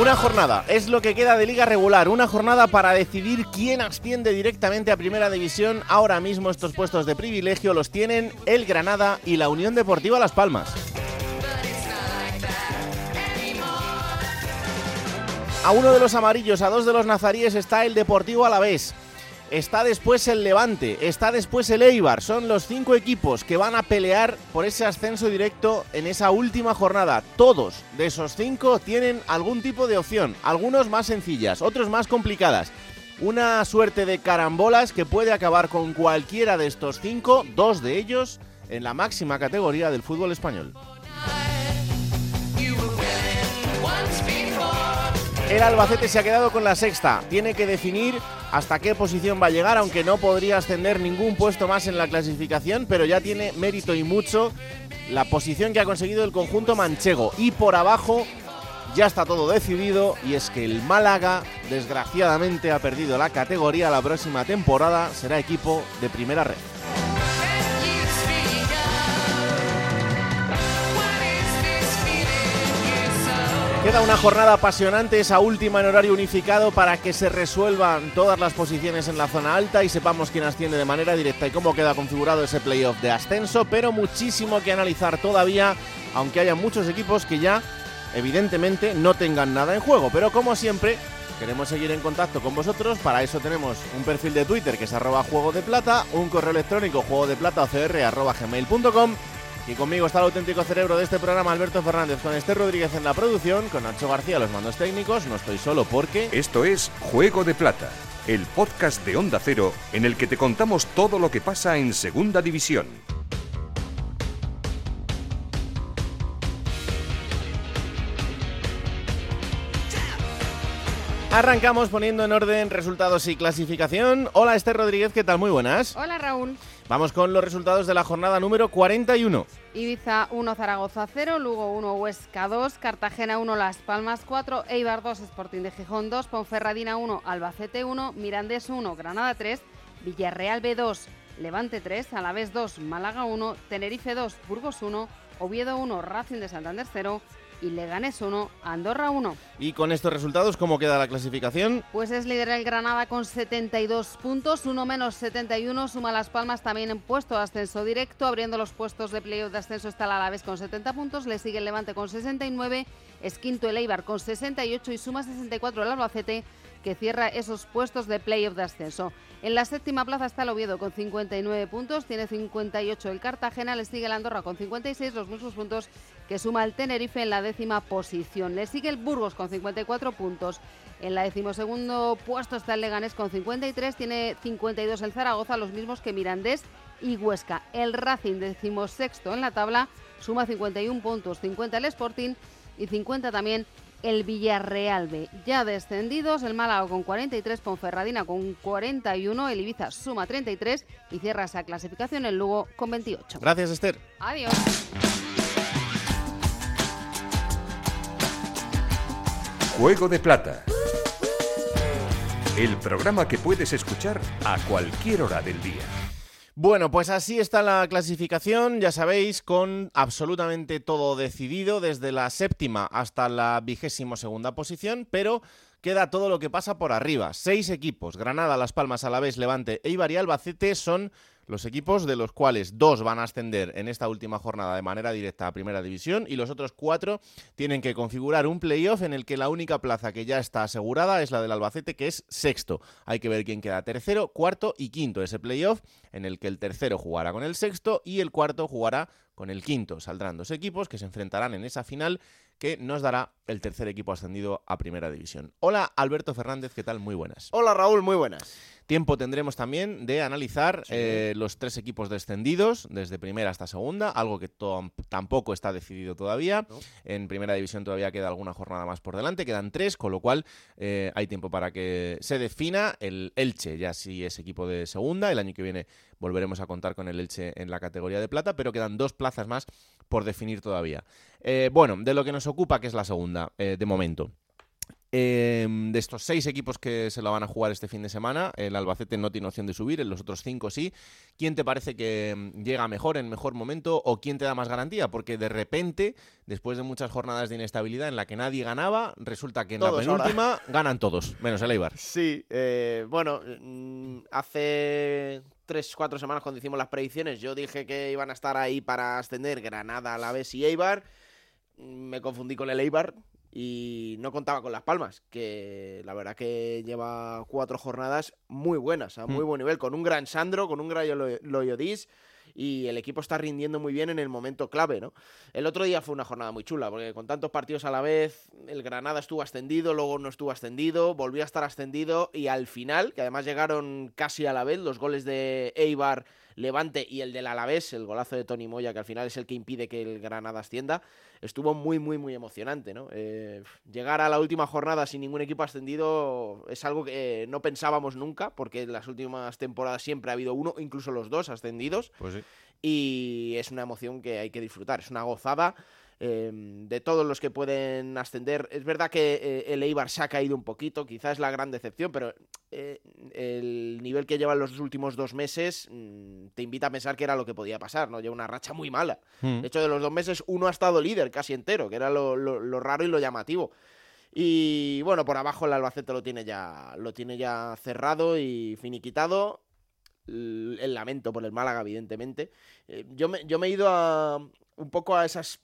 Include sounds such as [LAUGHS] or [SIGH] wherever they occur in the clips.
Una jornada, es lo que queda de liga regular, una jornada para decidir quién asciende directamente a Primera División. Ahora mismo estos puestos de privilegio los tienen el Granada y la Unión Deportiva Las Palmas. A uno de los amarillos, a dos de los nazaríes está el Deportivo Alavés. Está después el Levante, está después el Eibar. Son los cinco equipos que van a pelear por ese ascenso directo en esa última jornada. Todos de esos cinco tienen algún tipo de opción, algunos más sencillas, otros más complicadas. Una suerte de carambolas que puede acabar con cualquiera de estos cinco, dos de ellos en la máxima categoría del fútbol español. El Albacete se ha quedado con la sexta. Tiene que definir hasta qué posición va a llegar, aunque no podría ascender ningún puesto más en la clasificación, pero ya tiene mérito y mucho la posición que ha conseguido el conjunto manchego. Y por abajo ya está todo decidido y es que el Málaga desgraciadamente ha perdido la categoría. La próxima temporada será equipo de primera red. Queda una jornada apasionante, esa última en horario unificado para que se resuelvan todas las posiciones en la zona alta y sepamos quién asciende de manera directa y cómo queda configurado ese playoff de ascenso, pero muchísimo que analizar todavía, aunque haya muchos equipos que ya evidentemente no tengan nada en juego, pero como siempre queremos seguir en contacto con vosotros, para eso tenemos un perfil de Twitter que es arroba juego de plata, un correo electrónico juego de plata gmail.com y conmigo está el auténtico cerebro de este programa, Alberto Fernández, con Esther Rodríguez en la producción, con Nacho García los mandos técnicos. No estoy solo porque... Esto es Juego de Plata, el podcast de Onda Cero en el que te contamos todo lo que pasa en Segunda División. Arrancamos poniendo en orden resultados y clasificación. Hola Esther Rodríguez, ¿qué tal? Muy buenas. Hola Raúl. Vamos con los resultados de la jornada número 41. Ibiza 1, Zaragoza 0, Lugo 1, Huesca 2, Cartagena 1, Las Palmas 4, Eibar 2, Sporting de Gijón 2, Ponferradina 1, Albacete 1, Mirandés 1, Granada 3, Villarreal B 2, Levante 3, Alavés 2, Málaga 1, Tenerife 2, Burgos 1, Oviedo 1, Racing de Santander 0, y Leganés 1, Andorra 1. Y con estos resultados, ¿cómo queda la clasificación? Pues es líder el Granada con 72 puntos, uno menos 71, suma Las Palmas también en puesto de ascenso directo, abriendo los puestos de playoff de ascenso está el Alavés con 70 puntos, le sigue el Levante con 69, es quinto el Eibar con 68 y suma 64 el Albacete cierra esos puestos de playoff de ascenso. En la séptima plaza está el Oviedo con 59 puntos, tiene 58 el Cartagena, le sigue el Andorra con 56, los mismos puntos que suma el Tenerife en la décima posición. Le sigue el Burgos con 54 puntos. En la decimosegundo puesto está el Leganés con 53, tiene 52 el Zaragoza, los mismos que Mirandés y Huesca. El Racing decimosexto en la tabla suma 51 puntos, 50 el Sporting y 50 también el Villarreal B. Ya descendidos, el Málaga con 43, Ponferradina con 41, el Ibiza suma 33 y cierra esa clasificación el Lugo con 28. Gracias, Esther. Adiós. Juego de Plata. El programa que puedes escuchar a cualquier hora del día. Bueno, pues así está la clasificación, ya sabéis, con absolutamente todo decidido, desde la séptima hasta la vigésimo segunda posición, pero queda todo lo que pasa por arriba. Seis equipos, Granada, Las Palmas, Alavés, Levante e Ibar y Albacete son los equipos de los cuales dos van a ascender en esta última jornada de manera directa a Primera División y los otros cuatro tienen que configurar un playoff en el que la única plaza que ya está asegurada es la del Albacete, que es sexto. Hay que ver quién queda tercero, cuarto y quinto. Ese playoff en el que el tercero jugará con el sexto y el cuarto jugará con el quinto. Saldrán dos equipos que se enfrentarán en esa final que nos dará el tercer equipo ascendido a Primera División. Hola Alberto Fernández, ¿qué tal? Muy buenas. Hola Raúl, muy buenas. Tiempo tendremos también de analizar eh, los tres equipos descendidos, desde primera hasta segunda, algo que tampoco está decidido todavía. En primera división todavía queda alguna jornada más por delante, quedan tres, con lo cual eh, hay tiempo para que se defina el Elche, ya si es equipo de segunda. El año que viene volveremos a contar con el Elche en la categoría de plata, pero quedan dos plazas más por definir todavía. Eh, bueno, de lo que nos ocupa, que es la segunda, de momento. Em, de estos seis equipos que se lo van a jugar este fin de semana, el Albacete no tiene opción de subir, en los otros cinco sí. ¿Quién te parece que em, llega mejor, en mejor momento, o quién te da más garantía? Porque de repente, después de muchas jornadas de inestabilidad en la que nadie ganaba, resulta que en la penúltima ganan todos, menos el Eibar. Sí, eh, bueno, mm, hace tres, cuatro semanas cuando hicimos las predicciones, yo dije que iban a estar ahí para ascender Granada, Alavés y Eibar. Me confundí con el Eibar, y no contaba con Las Palmas, que la verdad que lleva cuatro jornadas muy buenas, a muy mm. buen nivel, con un gran Sandro, con un gran Loyodis y el equipo está rindiendo muy bien en el momento clave, ¿no? El otro día fue una jornada muy chula, porque con tantos partidos a la vez, el Granada estuvo ascendido, luego no estuvo ascendido, volvió a estar ascendido y al final, que además llegaron casi a la vez los goles de Eibar Levante y el del Alavés, el golazo de Tony Moya, que al final es el que impide que el Granada ascienda, estuvo muy, muy, muy emocionante. ¿no? Eh, llegar a la última jornada sin ningún equipo ascendido es algo que no pensábamos nunca, porque en las últimas temporadas siempre ha habido uno, incluso los dos ascendidos. Pues sí. Y es una emoción que hay que disfrutar, es una gozada. Em, de todos los que pueden ascender. Es verdad que eh, el Eibar se ha caído un poquito, quizás es la gran decepción, pero eh, el nivel que llevan los últimos dos meses mm, te invita a pensar que era lo que podía pasar, ¿no? Lleva una racha muy mala. Hmm. De hecho, de los dos meses, uno ha estado líder casi entero, que era lo, raro y lo llamativo. Y bueno, por abajo el Albacete lo tiene ya, lo tiene ya cerrado y finiquitado. El lamento por el Málaga, evidentemente. Eh, yo, me, yo me he ido a, un poco a esas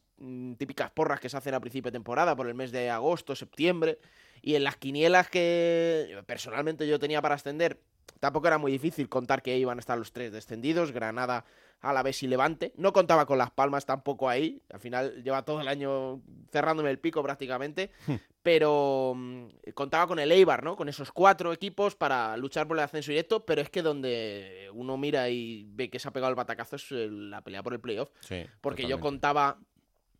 típicas porras que se hacen a principio de temporada, por el mes de agosto, septiembre, y en las quinielas que personalmente yo tenía para ascender, tampoco era muy difícil contar que iban a estar los tres descendidos, Granada, Alavés y Levante. No contaba con Las Palmas tampoco ahí, al final lleva todo el año cerrándome el pico prácticamente, hmm. pero mm, contaba con el Eibar, ¿no? Con esos cuatro equipos para luchar por el ascenso directo, pero es que donde uno mira y ve que se ha pegado el batacazo es la pelea por el playoff. porque yo contaba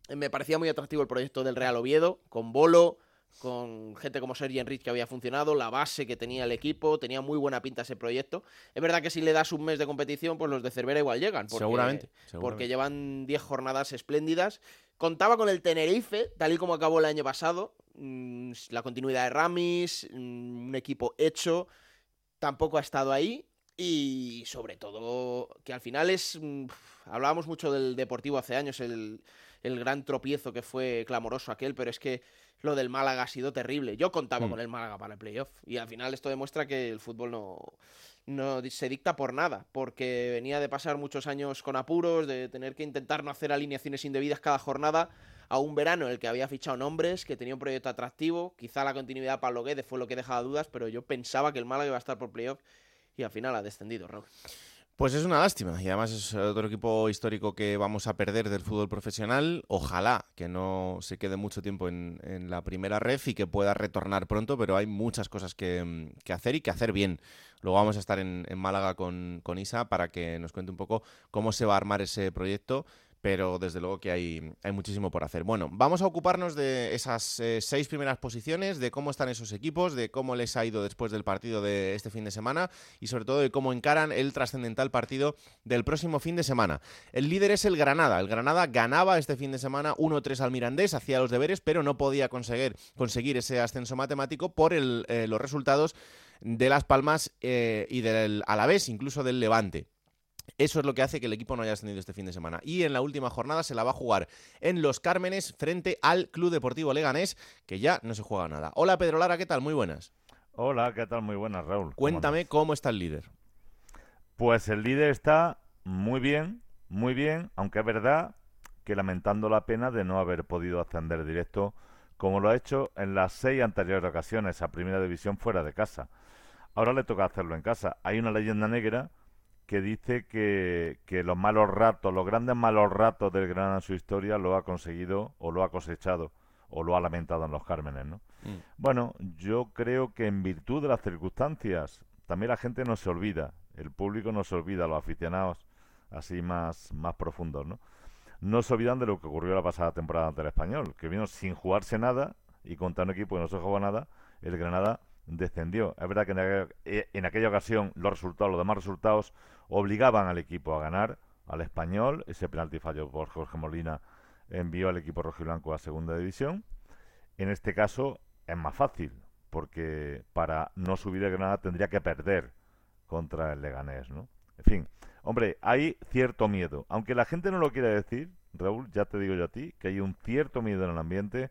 me parecía muy atractivo el proyecto del Real Oviedo, con Bolo, con gente como Sergi Enrich que había funcionado, la base que tenía el equipo, tenía muy buena pinta ese proyecto. Es verdad que si le das un mes de competición, pues los de Cervera igual llegan. seguramente, Porque llevan 10 jornadas espléndidas. Contaba con el Tenerife, tal y como acabó el año pasado. Mm, la continuidad de Ramis, mm, un equipo hecho, tampoco ha estado ahí. Y sobre todo, que al final es. Mm, hablábamos mucho del Deportivo hace años, el el gran tropiezo que fue clamoroso aquel, pero es que lo del Málaga ha sido terrible. Yo contaba mm. con el Málaga para el playoff y al final esto demuestra que el fútbol no, no se dicta por nada, porque venía de pasar muchos años con apuros, de tener que intentar no hacer alineaciones indebidas cada jornada a un verano en el que había fichado nombres, que tenía un proyecto atractivo, quizá la continuidad de Pablo Guedes fue lo que dejaba dudas, pero yo pensaba que el Málaga iba a estar por playoff y al final ha descendido, Raúl. Pues es una lástima y además es otro equipo histórico que vamos a perder del fútbol profesional. Ojalá que no se quede mucho tiempo en, la primera ref y que pueda retornar pronto, pero hay muchas cosas que, hacer y que hacer bien. Luego vamos a estar en, Málaga con, con, Isa para que nos cuente un poco cómo se va a armar ese proyecto pero desde luego que hay, hay muchísimo por hacer. Bueno, vamos a ocuparnos de esas eh, seis primeras posiciones, de cómo están esos equipos, de cómo les ha ido después del partido de este fin de semana y sobre todo de cómo encaran el trascendental partido del próximo fin de semana. El líder es el Granada. El Granada ganaba este fin de semana 1-3 al Mirandés, hacía los deberes, pero no podía conseguir, conseguir ese ascenso matemático por eh, los resultados de Las Palmas eh, y del Alavés, incluso del Levante. Eso es lo que hace que el equipo no haya ascendido este fin de semana. Y en la última jornada se la va a jugar en Los Cármenes frente al Club Deportivo Leganés, que ya no se juega nada. Hola Pedro Lara, ¿qué tal? Muy buenas. Hola, ¿qué tal? Muy buenas, Raúl. Cuéntame cómo, está el líder. Pues el líder está muy bien, muy bien, aunque es verdad que lamentando la pena de no haber podido ascender directo como lo ha hecho en las seis anteriores ocasiones a Primera División fuera de casa. Ahora le toca hacerlo en casa. Hay una leyenda negra que dice que, que, los malos ratos, los grandes malos ratos del Granada en su historia lo ha conseguido o lo ha cosechado o lo ha lamentado en los Cármenes, ¿no? Mm. Bueno, yo creo que en virtud de las circunstancias, también la gente no se olvida, el público no se olvida, los aficionados así más, más profundos, ¿no? No se olvidan de lo que ocurrió la pasada temporada ante el Español, que vino sin jugarse nada y contra un equipo que no se jugó nada, el Granada descendió. Es verdad que en aquella, eh, en aquella ocasión los resultados, los demás resultados, obligaban al equipo a ganar, al Español, ese penalti falló por Jorge Molina envió al equipo rojiblanco a segunda división. En este caso es más fácil, porque para no subir el Granada tendría que perder contra el Leganés, ¿no? En fin, hombre, hay cierto miedo. Aunque la gente no lo quiera decir, Raúl, ya te digo yo a ti, que hay un cierto miedo en el ambiente.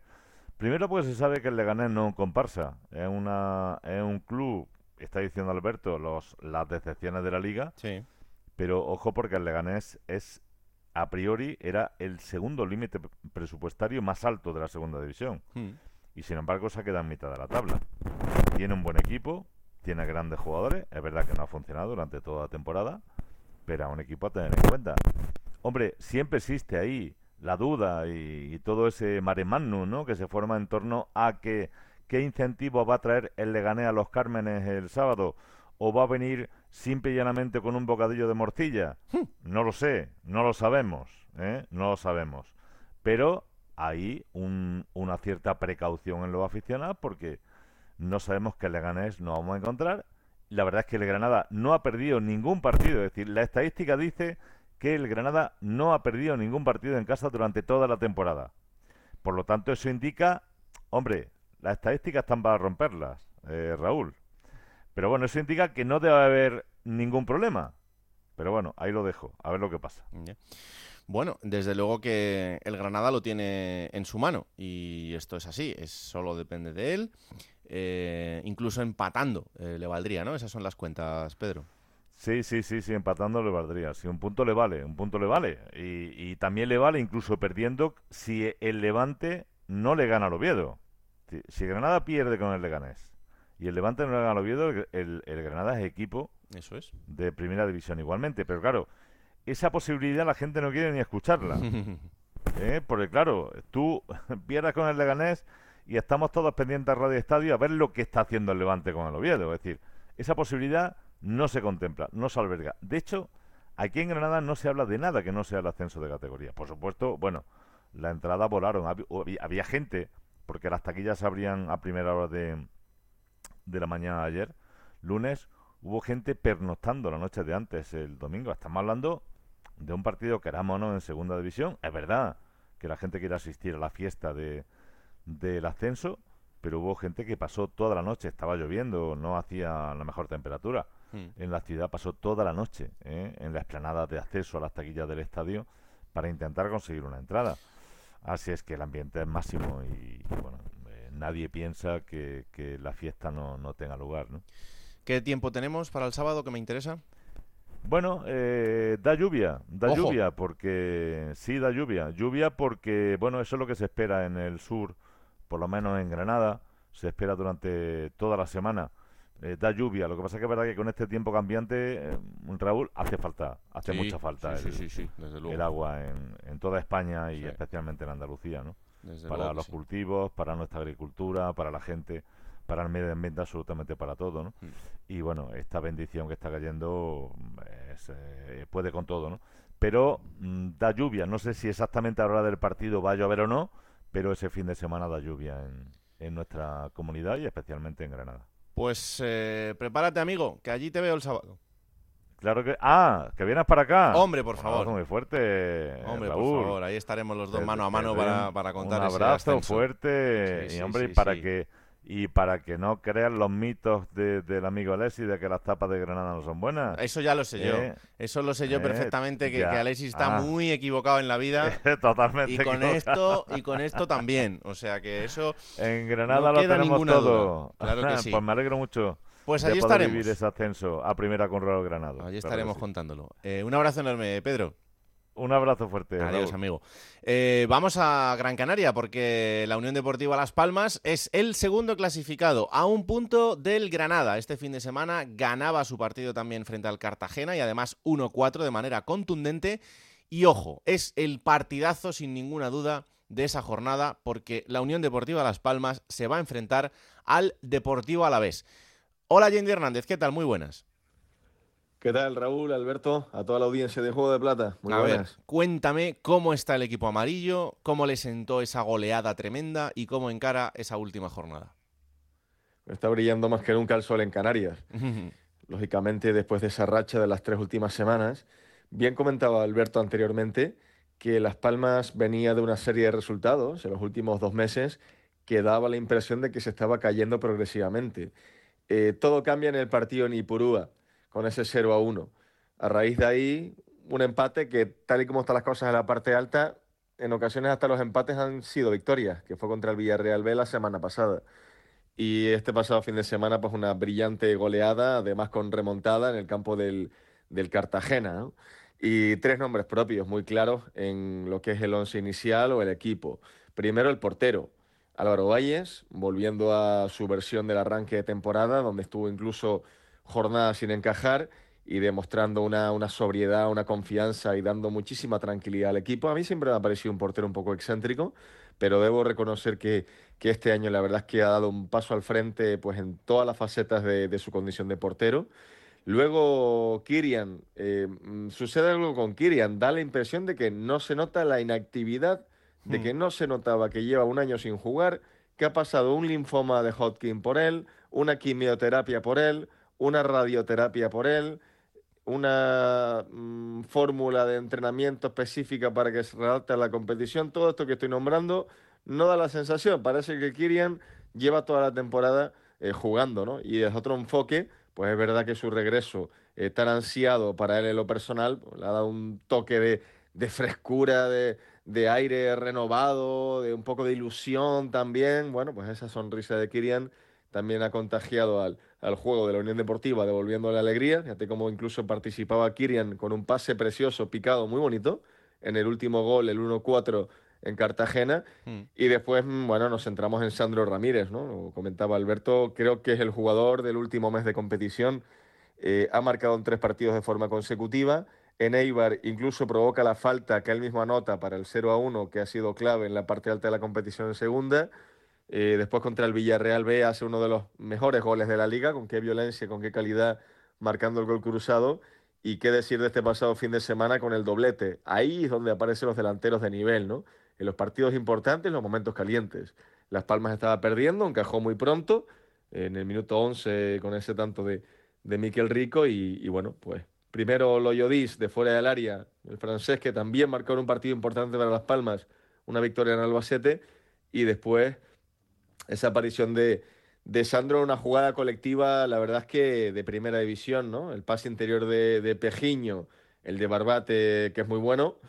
Primero porque se sabe que el Leganés no es un comparsa, es, una, es un club, está diciendo Alberto, los, las decepciones de la liga. Sí. Pero ojo porque el Leganés es a priori era el segundo límite presupuestario más alto de la segunda división. Hmm. Y sin embargo se ha quedado en mitad de la tabla. Tiene un buen equipo, tiene grandes jugadores. Es verdad que no ha funcionado durante toda la temporada, pero a un equipo a tener en cuenta. Hombre, siempre existe ahí la duda y, todo ese mare magnum, ¿no? Que se forma en torno a que qué incentivo va a traer el Leganés a los Cármenes el sábado o va a venir simple y llanamente con un bocadillo de morcilla? Hmm. No lo sé, no lo sabemos, ¿eh? no lo sabemos. Pero hay una cierta precaución en los aficionados porque no sabemos qué Leganés no vamos a encontrar. La verdad es que el Granada no ha perdido ningún partido, es decir, la estadística dice que el Granada no ha perdido ningún partido en casa durante toda la temporada. Por lo tanto, eso indica, hombre, las estadísticas están para romperlas, eh, Raúl. Pero bueno, eso indica que no debe haber ningún problema. Pero bueno, ahí lo dejo, a ver lo que pasa. Bueno, desde luego que el Granada lo tiene en su mano y esto es así, es solo depende de él. Eh, incluso empatando eh, le valdría, ¿no? Esas son las cuentas, Pedro. Sí, sí, sí, sí, empatando le valdría. Si un punto le vale, un punto le vale. Y, y, también le vale incluso perdiendo si el Levante no le gana al Oviedo. Si, si Granada pierde con el Leganés y el Levante no le gana Oviedo, el, el, Granada es equipo Eso es. de primera división igualmente. Pero claro, esa posibilidad la gente no quiere ni escucharla. [LAUGHS] ¿Eh? Porque claro, tú [LAUGHS] pierdas con el Leganés y estamos todos pendientes a Radio Estadio a ver lo que está haciendo el Levante con el Oviedo. Es decir, esa posibilidad no se contempla, no se alberga. De hecho, aquí en Granada no se habla de nada que no sea el ascenso de categoría. Por supuesto, bueno, la entrada volaron. Había, había gente, porque las taquillas se abrían a primera hora de, de la mañana de ayer, lunes, hubo gente pernoctando la noche de antes, el domingo. Estamos hablando de un partido que éramos no en segunda división. Es verdad que la gente quiere asistir a la fiesta de, del ascenso, pero hubo gente que pasó toda la noche, estaba lloviendo, no hacía la mejor temperatura. Hmm. En la ciudad pasó toda la noche ¿eh? en la explanada de acceso a las taquillas del estadio para intentar conseguir una entrada. Así es que el ambiente es máximo y, bueno, nadie piensa que, la fiesta no, no, tenga lugar. ¿no? ¿Qué tiempo tenemos para el sábado que me interesa? Bueno, eh, da lluvia, da lluvia porque sí da lluvia, lluvia porque bueno eso es lo que se espera en el sur, por lo menos en Granada, se espera durante toda la semana. Eh, da lluvia. Lo que pasa es que es verdad que con este tiempo cambiante, eh, Raúl, hace falta, hace mucha falta el, agua en, en, toda España y especialmente en Andalucía, ¿no? para los cultivos, para nuestra agricultura, para la gente, para el medio ambiente, absolutamente para todo, ¿no? Mm. Y bueno, esta bendición que está cayendo eh, puede con todo, ¿no? Pero mm, da lluvia, no sé si exactamente a la hora del partido va a llover o no, pero ese fin de semana da lluvia en, en nuestra comunidad y especialmente en Granada. Pues eh, prepárate, amigo, que allí te veo el sábado. Claro que. Ah, que vienes para acá. Hombre, por favor. muy fuerte. Hombre, por favor. Ahí estaremos los dos mano a mano para, para contar Un abrazo fuerte. y, hombre, para que y para que no crean los mitos del amigo Alexis de que las tapas de Granada no son buenas. Eso ya lo sé yo. Eh, Eso lo sé yo eh, perfectamente, que, que, Alexis está ah. muy equivocado en la vida. [LAUGHS] Totalmente y con esto Y con esto también. O sea que eso... En Granada lo tenemos todo. Claro que [LAUGHS] sí. Pues me alegro mucho. Pues allí estaremos. vivir ese ascenso a primera con Real Granada. Allí estaremos contándolo. Eh, un abrazo enorme, Pedro. Un abrazo fuerte. Adiós, amigo. Eh, vamos a Gran Canaria porque la Unión Deportiva Las Palmas es el segundo clasificado a un punto del Granada. Este fin de semana ganaba su partido también frente al Cartagena y además 1-4 de manera contundente. Y ojo, es el partidazo sin ninguna duda de esa jornada porque la Unión Deportiva Las Palmas se va a enfrentar al Deportivo Alavés. Hola, Yendi Hernández, ¿qué tal? Muy buenas. ¿Qué tal, Raúl, Alberto? A toda la audiencia de Juego de Plata. Muy a buenas. ver, cuéntame cómo está el equipo amarillo, cómo le sentó esa goleada tremenda y cómo encara esa última jornada. Está brillando más que nunca el sol en Canarias. [LAUGHS] Lógicamente, después de esa racha de las tres últimas semanas, bien comentaba Alberto anteriormente que Las Palmas venía de una serie de resultados en los últimos dos meses que daba la impresión de que se estaba cayendo progresivamente. Eh, todo cambia en el partido en Ipurúa, con ese 0 a 1. A raíz de ahí, un empate que, tal y como están las cosas en la parte alta, en ocasiones hasta los empates han sido victorias, que fue contra el Villarreal B la semana pasada. Y este pasado fin de semana, pues una brillante goleada, además con remontada en el campo del, del Cartagena. Y tres nombres propios muy claros en lo que es el once inicial o el equipo. Primero el portero, Álvaro Valles, volviendo a su versión del arranque de temporada, donde estuvo incluso jornadas sin encajar y demostrando una, una, sobriedad, una confianza y dando muchísima tranquilidad al equipo. A mí siempre me ha parecido un portero un poco excéntrico, pero debo reconocer que, que este año la verdad es que ha dado un paso al frente pues, en todas las facetas de, de su condición de portero. Luego, Kirian, eh, sucede algo con Kirian, da la impresión de que no se nota la inactividad, de que no se notaba que lleva un año sin jugar, que ha pasado un linfoma de Hodgkin por él, una quimioterapia por él, una radioterapia por él, una mm, fórmula de entrenamiento específica para que se redacte a la competición. Todo esto que estoy nombrando no da la sensación. Parece que Kirian lleva toda la temporada eh, jugando, ¿no? Y desde otro enfoque, pues es verdad que su regreso eh, tan ansiado para él en lo personal pues, le ha dado un toque de, de frescura, de, de, aire renovado, de un poco de ilusión también. Bueno, pues esa sonrisa de Kirian también ha contagiado al, al juego de la Unión Deportiva, devolviendo la alegría. Fíjate cómo incluso participaba Kirian con un pase precioso, picado, muy bonito, en el último gol, el 1-4 en Cartagena. Mm. Y después, bueno, nos centramos en Sandro Ramírez, ¿no? Lo comentaba Alberto, creo que es el jugador del último mes de competición. Eh, ha marcado en tres partidos de forma consecutiva. En Eibar incluso provoca la falta que él mismo anota para el 0 a 1, que ha sido clave en la parte alta de la competición en segunda. Eh, después contra el Villarreal B hace uno de los mejores goles de la liga, con qué violencia, con qué calidad, marcando el gol cruzado. Y qué decir de este pasado fin de semana con el doblete. Ahí es donde aparecen los delanteros de nivel, ¿no? En los partidos importantes, en los momentos calientes. Las Palmas estaba perdiendo, encajó muy pronto, en el minuto 11 con ese tanto de, de Miquel Rico. Y, bueno, pues primero Loyodis de fuera del área, el francés que también marcó en un partido importante para Las Palmas, una victoria en Albacete. Y después esa aparición de, de Sandro, una jugada colectiva, la verdad es que de primera división, ¿no? El pase interior de, de Pejiño, el de Barbate, que es muy bueno.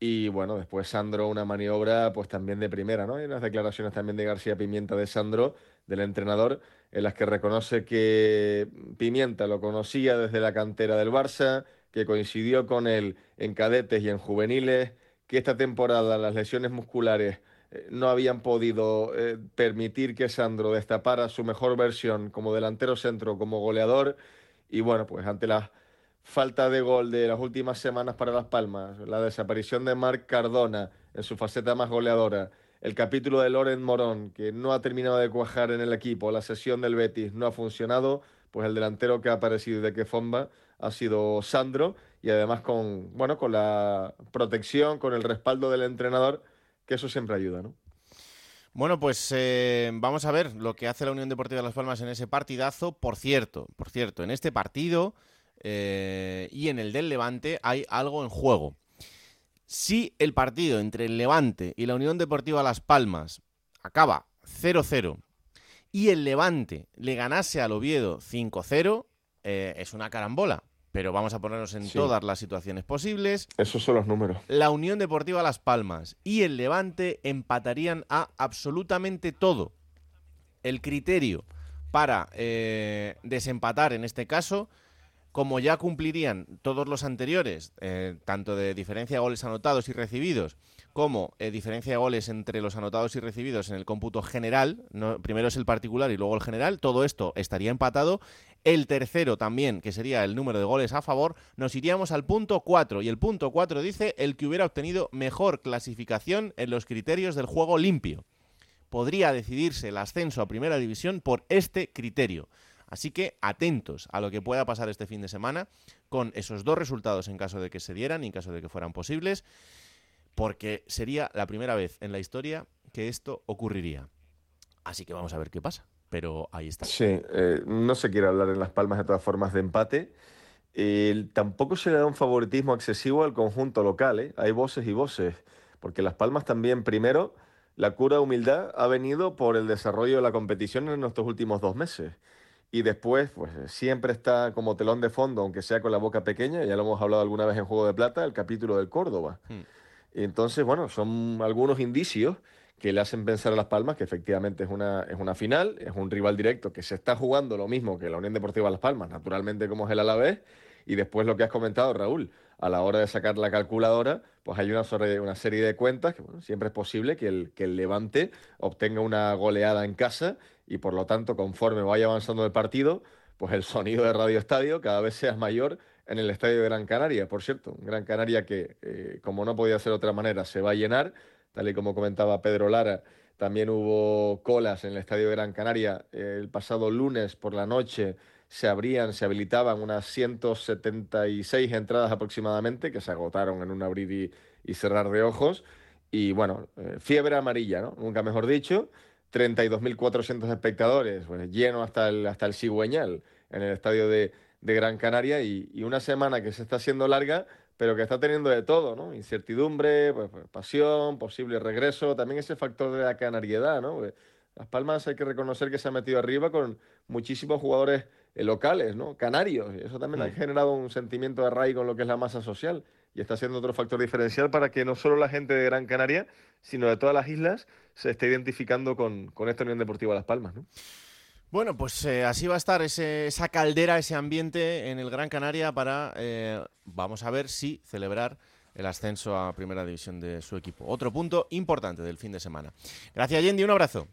Y bueno, después Sandro, una maniobra pues también de primera, ¿no? Hay unas declaraciones también de García Pimienta de Sandro, del entrenador, en las que reconoce que Pimienta lo conocía desde la cantera del Barça, que coincidió con él en cadetes y en juveniles, que esta temporada las lesiones musculares no habían podido eh, permitir que Sandro destapara su mejor versión como delantero centro, como goleador. Y bueno, pues ante la falta de gol de las últimas semanas para Las Palmas, la desaparición de Marc Cardona en su faceta más goleadora, el capítulo de Loren Morón, que no ha terminado de cuajar en el equipo, la sesión del Betis no ha funcionado, pues el delantero que ha aparecido de que Fomba ha sido Sandro y además con, bueno, con la protección, con el respaldo del entrenador que eso siempre ayuda, ¿no? Bueno, pues eh, vamos a ver lo que hace la Unión Deportiva de Las Palmas en ese partidazo. Por cierto, por cierto, en este partido eh, y en el del Levante hay algo en juego. Si el partido entre el Levante y la Unión Deportiva Las Palmas acaba 0-0 y el Levante le ganase al Oviedo 5-0, eh, es una carambola pero vamos a ponernos en sí. todas las situaciones posibles. Esos son los números. La Unión Deportiva Las Palmas y el Levante empatarían a absolutamente todo. El criterio para eh, desempatar en este caso, como ya cumplirían todos los anteriores, eh, tanto de diferencia de goles anotados y recibidos, como eh, diferencia de goles entre los anotados y recibidos en el cómputo general, no, primero es el particular y luego el general, todo esto estaría empatado. El tercero también, que sería el número de goles a favor, nos iríamos al punto 4 y el punto 4 dice el que hubiera obtenido mejor clasificación en los criterios del juego limpio. Podría decidirse el ascenso a primera división por este criterio. Así que atentos a lo que pueda pasar este fin de semana con esos dos resultados en caso de que se dieran y en caso de que fueran posibles, porque sería la primera vez en la historia que esto ocurriría. Así que vamos a ver qué pasa. Pero ahí está. Sí, eh, no se quiere hablar en Las Palmas de todas formas de empate. tampoco se le da un favoritismo excesivo al conjunto local. ¿eh? Hay voces y voces. Porque Las Palmas también, primero, la cura de humildad ha venido por el desarrollo de la competición en estos últimos dos meses. Y después, pues siempre está como telón de fondo, aunque sea con la boca pequeña, ya lo hemos hablado alguna vez en Juego de Plata, el capítulo del Córdoba. Hmm. entonces, bueno, son algunos indicios que le hacen pensar a Las Palmas que efectivamente es una, es una final, es un rival directo que se está jugando lo mismo que la Unión Deportiva Las Palmas, naturalmente como es el Alavés, y después lo que has comentado, Raúl, a la hora de sacar la calculadora, pues hay una, una serie de cuentas que siempre es posible que el, que el Levante obtenga una goleada en casa y por lo tanto, conforme vaya avanzando el partido, pues el sonido de Radio Estadio cada vez sea mayor en el Estadio de Gran Canaria. Por cierto, Gran Canaria que, eh, como no podía ser de otra manera, se va a llenar, tal y como comentaba Pedro Lara. También hubo colas en el Estadio de Gran Canaria el pasado lunes por la noche. Se abrían, se habilitaban unas 176 entradas aproximadamente que se agotaron en un abrir y, cerrar de ojos. Y bueno, eh, fiebre amarilla, ¿no? Nunca mejor dicho. 32.400 espectadores, pues, lleno hasta el, hasta el cigüeñal en el estadio de, Gran Canaria y, una semana que se está haciendo larga, pero que está teniendo de todo, ¿no? Incertidumbre, pues, pues pasión, posible regreso, también ese factor de la canariedad, ¿no? Las Palmas hay que reconocer que se ha metido arriba con muchísimos jugadores eh, locales, ¿no? Canarios, y eso también ha mm. generado un sentimiento de arraigo con lo que es la masa social y está siendo otro factor diferencial para que no solo la gente de Gran Canaria, sino de todas las islas, se esté identificando con, esta Unión Deportiva Las Palmas. ¿no? Bueno, pues eh, así va a estar esa caldera, ese ambiente en el Gran Canaria para, eh, vamos a ver si celebrar el ascenso a Primera División de su equipo. Otro punto importante del fin de semana. Gracias, Yendi, un abrazo.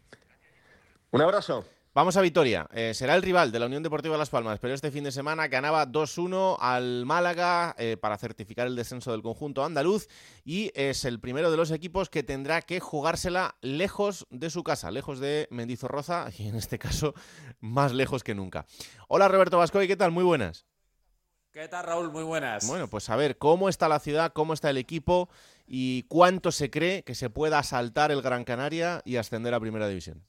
Un abrazo. Vamos a Vitoria. Eh, será el rival de la Unión Deportiva Las Palmas, pero este fin de semana ganaba 2-1 al Málaga eh, para certificar el descenso del conjunto andaluz y es el primero de los equipos que tendrá que jugársela lejos de su casa, lejos de Mendizorroza [LAUGHS] y en este caso más lejos que nunca. Hola Roberto Vascoy, ¿qué tal? Muy buenas. ¿Qué tal Raúl? Muy buenas. Bueno, pues a ver, ¿cómo está la ciudad? ¿Cómo está el equipo? ¿Y cuánto se cree que se pueda asaltar el Gran Canaria y ascender a Primera División?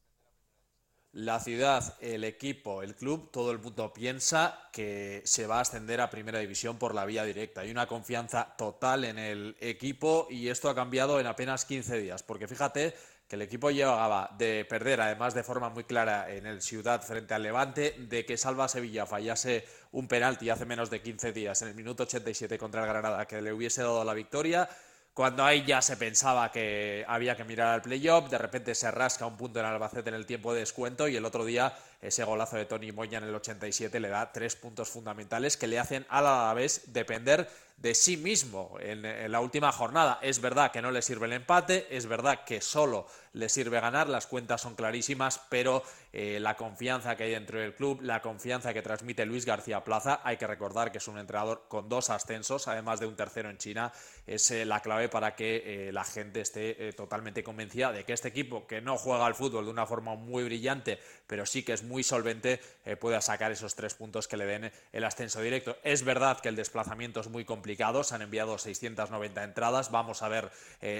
La ciudad, el equipo, el club, todo el mundo piensa que se va a ascender a primera división por la vía directa. Hay una confianza total en el equipo y esto ha cambiado en apenas 15 días, porque fíjate que el equipo llevaba de perder, además de forma muy clara en el Ciudad frente al Levante, de que Salva Sevilla fallase un penalti hace menos de 15 días en el minuto 87 contra el Granada que le hubiese dado la victoria cuando ahí ya se pensaba que había que mirar al playoff, de repente se rasca un punto en Albacete en el tiempo de descuento y el otro día ese golazo de Tony Moya en el 87 le da tres puntos fundamentales que le hacen a la vez depender de sí mismo en, la última jornada. Es verdad que no le sirve el empate, es verdad que solo le sirve ganar, las cuentas son clarísimas, pero eh, la confianza que hay dentro del club, la confianza que transmite Luis García Plaza, hay que recordar que es un entrenador con dos ascensos, además de un tercero en China, es eh, la clave para que eh, la gente esté totalmente convencida de que este equipo, que no juega al fútbol de una forma muy brillante, pero sí que es muy solvente, pueda sacar esos tres puntos que le den el ascenso directo. Es verdad que el desplazamiento es muy complicado, se han enviado 690 entradas, vamos a ver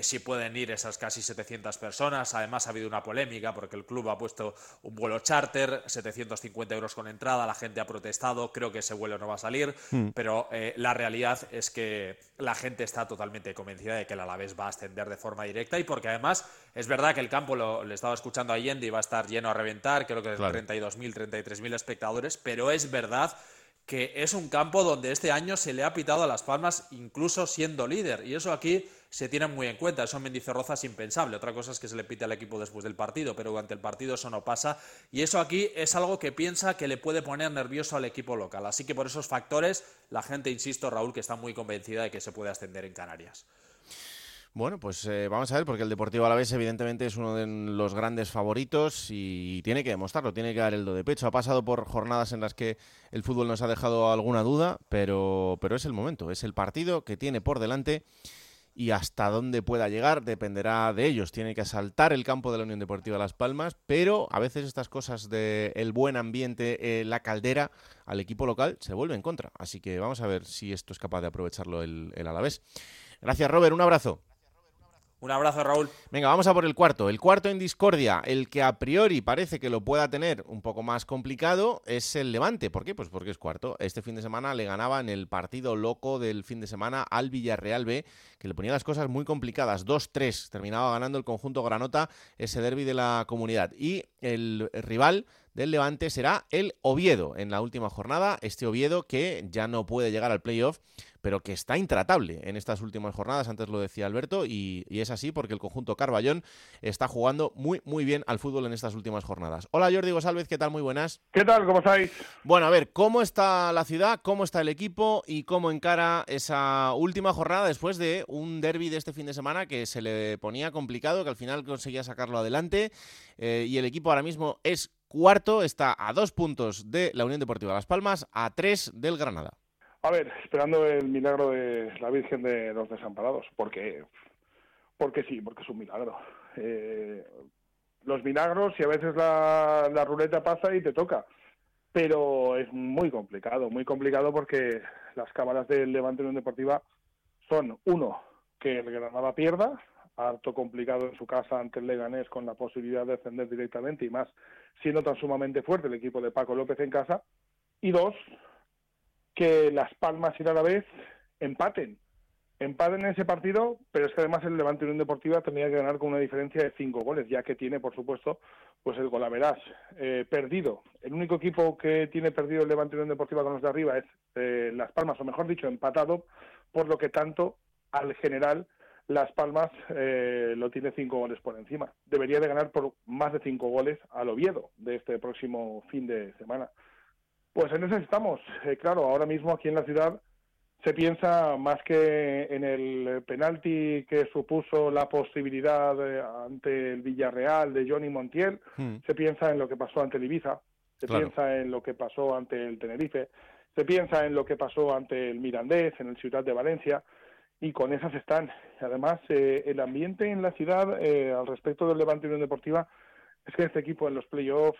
si pueden ir esas casi 700 personas Además, ha habido una polémica porque el club ha puesto un vuelo charter, 750 euros con entrada, la gente ha protestado, creo que ese vuelo no va a salir, hmm. pero eh, la realidad es que la gente está totalmente convencida de que el Alavés va a ascender de forma directa y porque además es verdad que el campo, lo, le estaba escuchando a Allende y va a estar lleno a reventar, creo que de 32.000, 33.000 espectadores, pero es verdad que es un campo donde este año se le ha pitado a Las Palmas incluso siendo líder. Y eso aquí se tiene muy en cuenta. Eso en Mendizorroza es impensable. Otra cosa es que se le pite al equipo después del partido, pero durante el partido eso no pasa. Y eso aquí es algo que piensa que le puede poner nervioso al equipo local. Así que por esos factores, la gente, insisto, Raúl, que está muy convencida de que se puede ascender en Canarias. Bueno, pues eh, vamos a ver, porque el Deportivo Alavés evidentemente es uno de los grandes favoritos y tiene que demostrarlo, tiene que dar el do de pecho. Ha pasado por jornadas en las que el fútbol nos ha dejado alguna duda, pero, pero es el momento, es el partido que tiene por delante y hasta dónde pueda llegar dependerá de ellos. Tiene que asaltar el campo de la Unión Deportiva Las Palmas, pero a veces estas cosas del buen ambiente, eh, la caldera al equipo local se vuelve en contra. Así que vamos a ver si esto es capaz de aprovecharlo el, el Alavés. Gracias, Robert. Un abrazo. Un abrazo, Raúl. Venga, vamos a por el cuarto. El cuarto en discordia, el que a priori parece que lo pueda tener un poco más complicado, es el Levante. ¿Por qué? Pues porque es cuarto. Este fin de semana le ganaba en el partido loco del fin de semana al Villarreal B, que le ponía las cosas muy complicadas. 2-3. Terminaba ganando el conjunto Granota ese derby de la comunidad. Y el rival del Levante será el Oviedo en la última jornada. Este Oviedo que ya no puede llegar al playoff, pero que está intratable en estas últimas jornadas, antes lo decía Alberto, y, es así porque el conjunto Carballón está jugando muy, muy bien al fútbol en estas últimas jornadas. Hola Jordi González, ¿qué tal? Muy buenas. ¿Qué tal? ¿Cómo estáis? Bueno, a ver, ¿cómo está la ciudad? ¿Cómo está el equipo? ¿Y cómo encara esa última jornada después de un derby de este fin de semana que se le ponía complicado, que al final conseguía sacarlo adelante? Eh, y el equipo ahora mismo es cuarto, está a dos puntos de la Unión Deportiva Las Palmas, a tres del Granada. A ver, esperando el milagro de la Virgen de los Desamparados, porque, porque sí, porque es un milagro. Eh, los milagros, y a veces la, ruleta pasa y te toca, pero es muy complicado, muy complicado porque las cámaras del Levante Unión Deportiva son, uno, que el Granada pierda, harto complicado en su casa ante el Leganés con la posibilidad de ascender directamente y más siendo tan sumamente fuerte el equipo de Paco López en casa. Y dos, que Las Palmas y la vez empaten. Empaten en ese partido, pero es que además el Levante Unión Deportiva tenía que ganar con una diferencia de cinco goles, ya que tiene, por supuesto, pues el golaveras eh, perdido. El único equipo que tiene perdido el Levante Unión Deportiva con los de arriba es eh, Las Palmas, o mejor dicho, empatado, por lo que tanto al general las Palmas eh, lo tiene cinco goles por encima. Debería de ganar por más de cinco goles al Oviedo de este próximo fin de semana. Pues en eso estamos. Eh, claro, ahora mismo aquí en la ciudad se piensa más que en el penalti que supuso la posibilidad ante el Villarreal de Johnny Montiel, hmm. se piensa en lo que pasó ante el Ibiza, se piensa en lo que pasó ante el Tenerife, se piensa en lo que pasó ante el Mirandés, en el Ciudad de Valencia y con esas están. Además, eh, el ambiente en la ciudad eh, al respecto del Levante Unión Deportiva es que este equipo en los playoffs,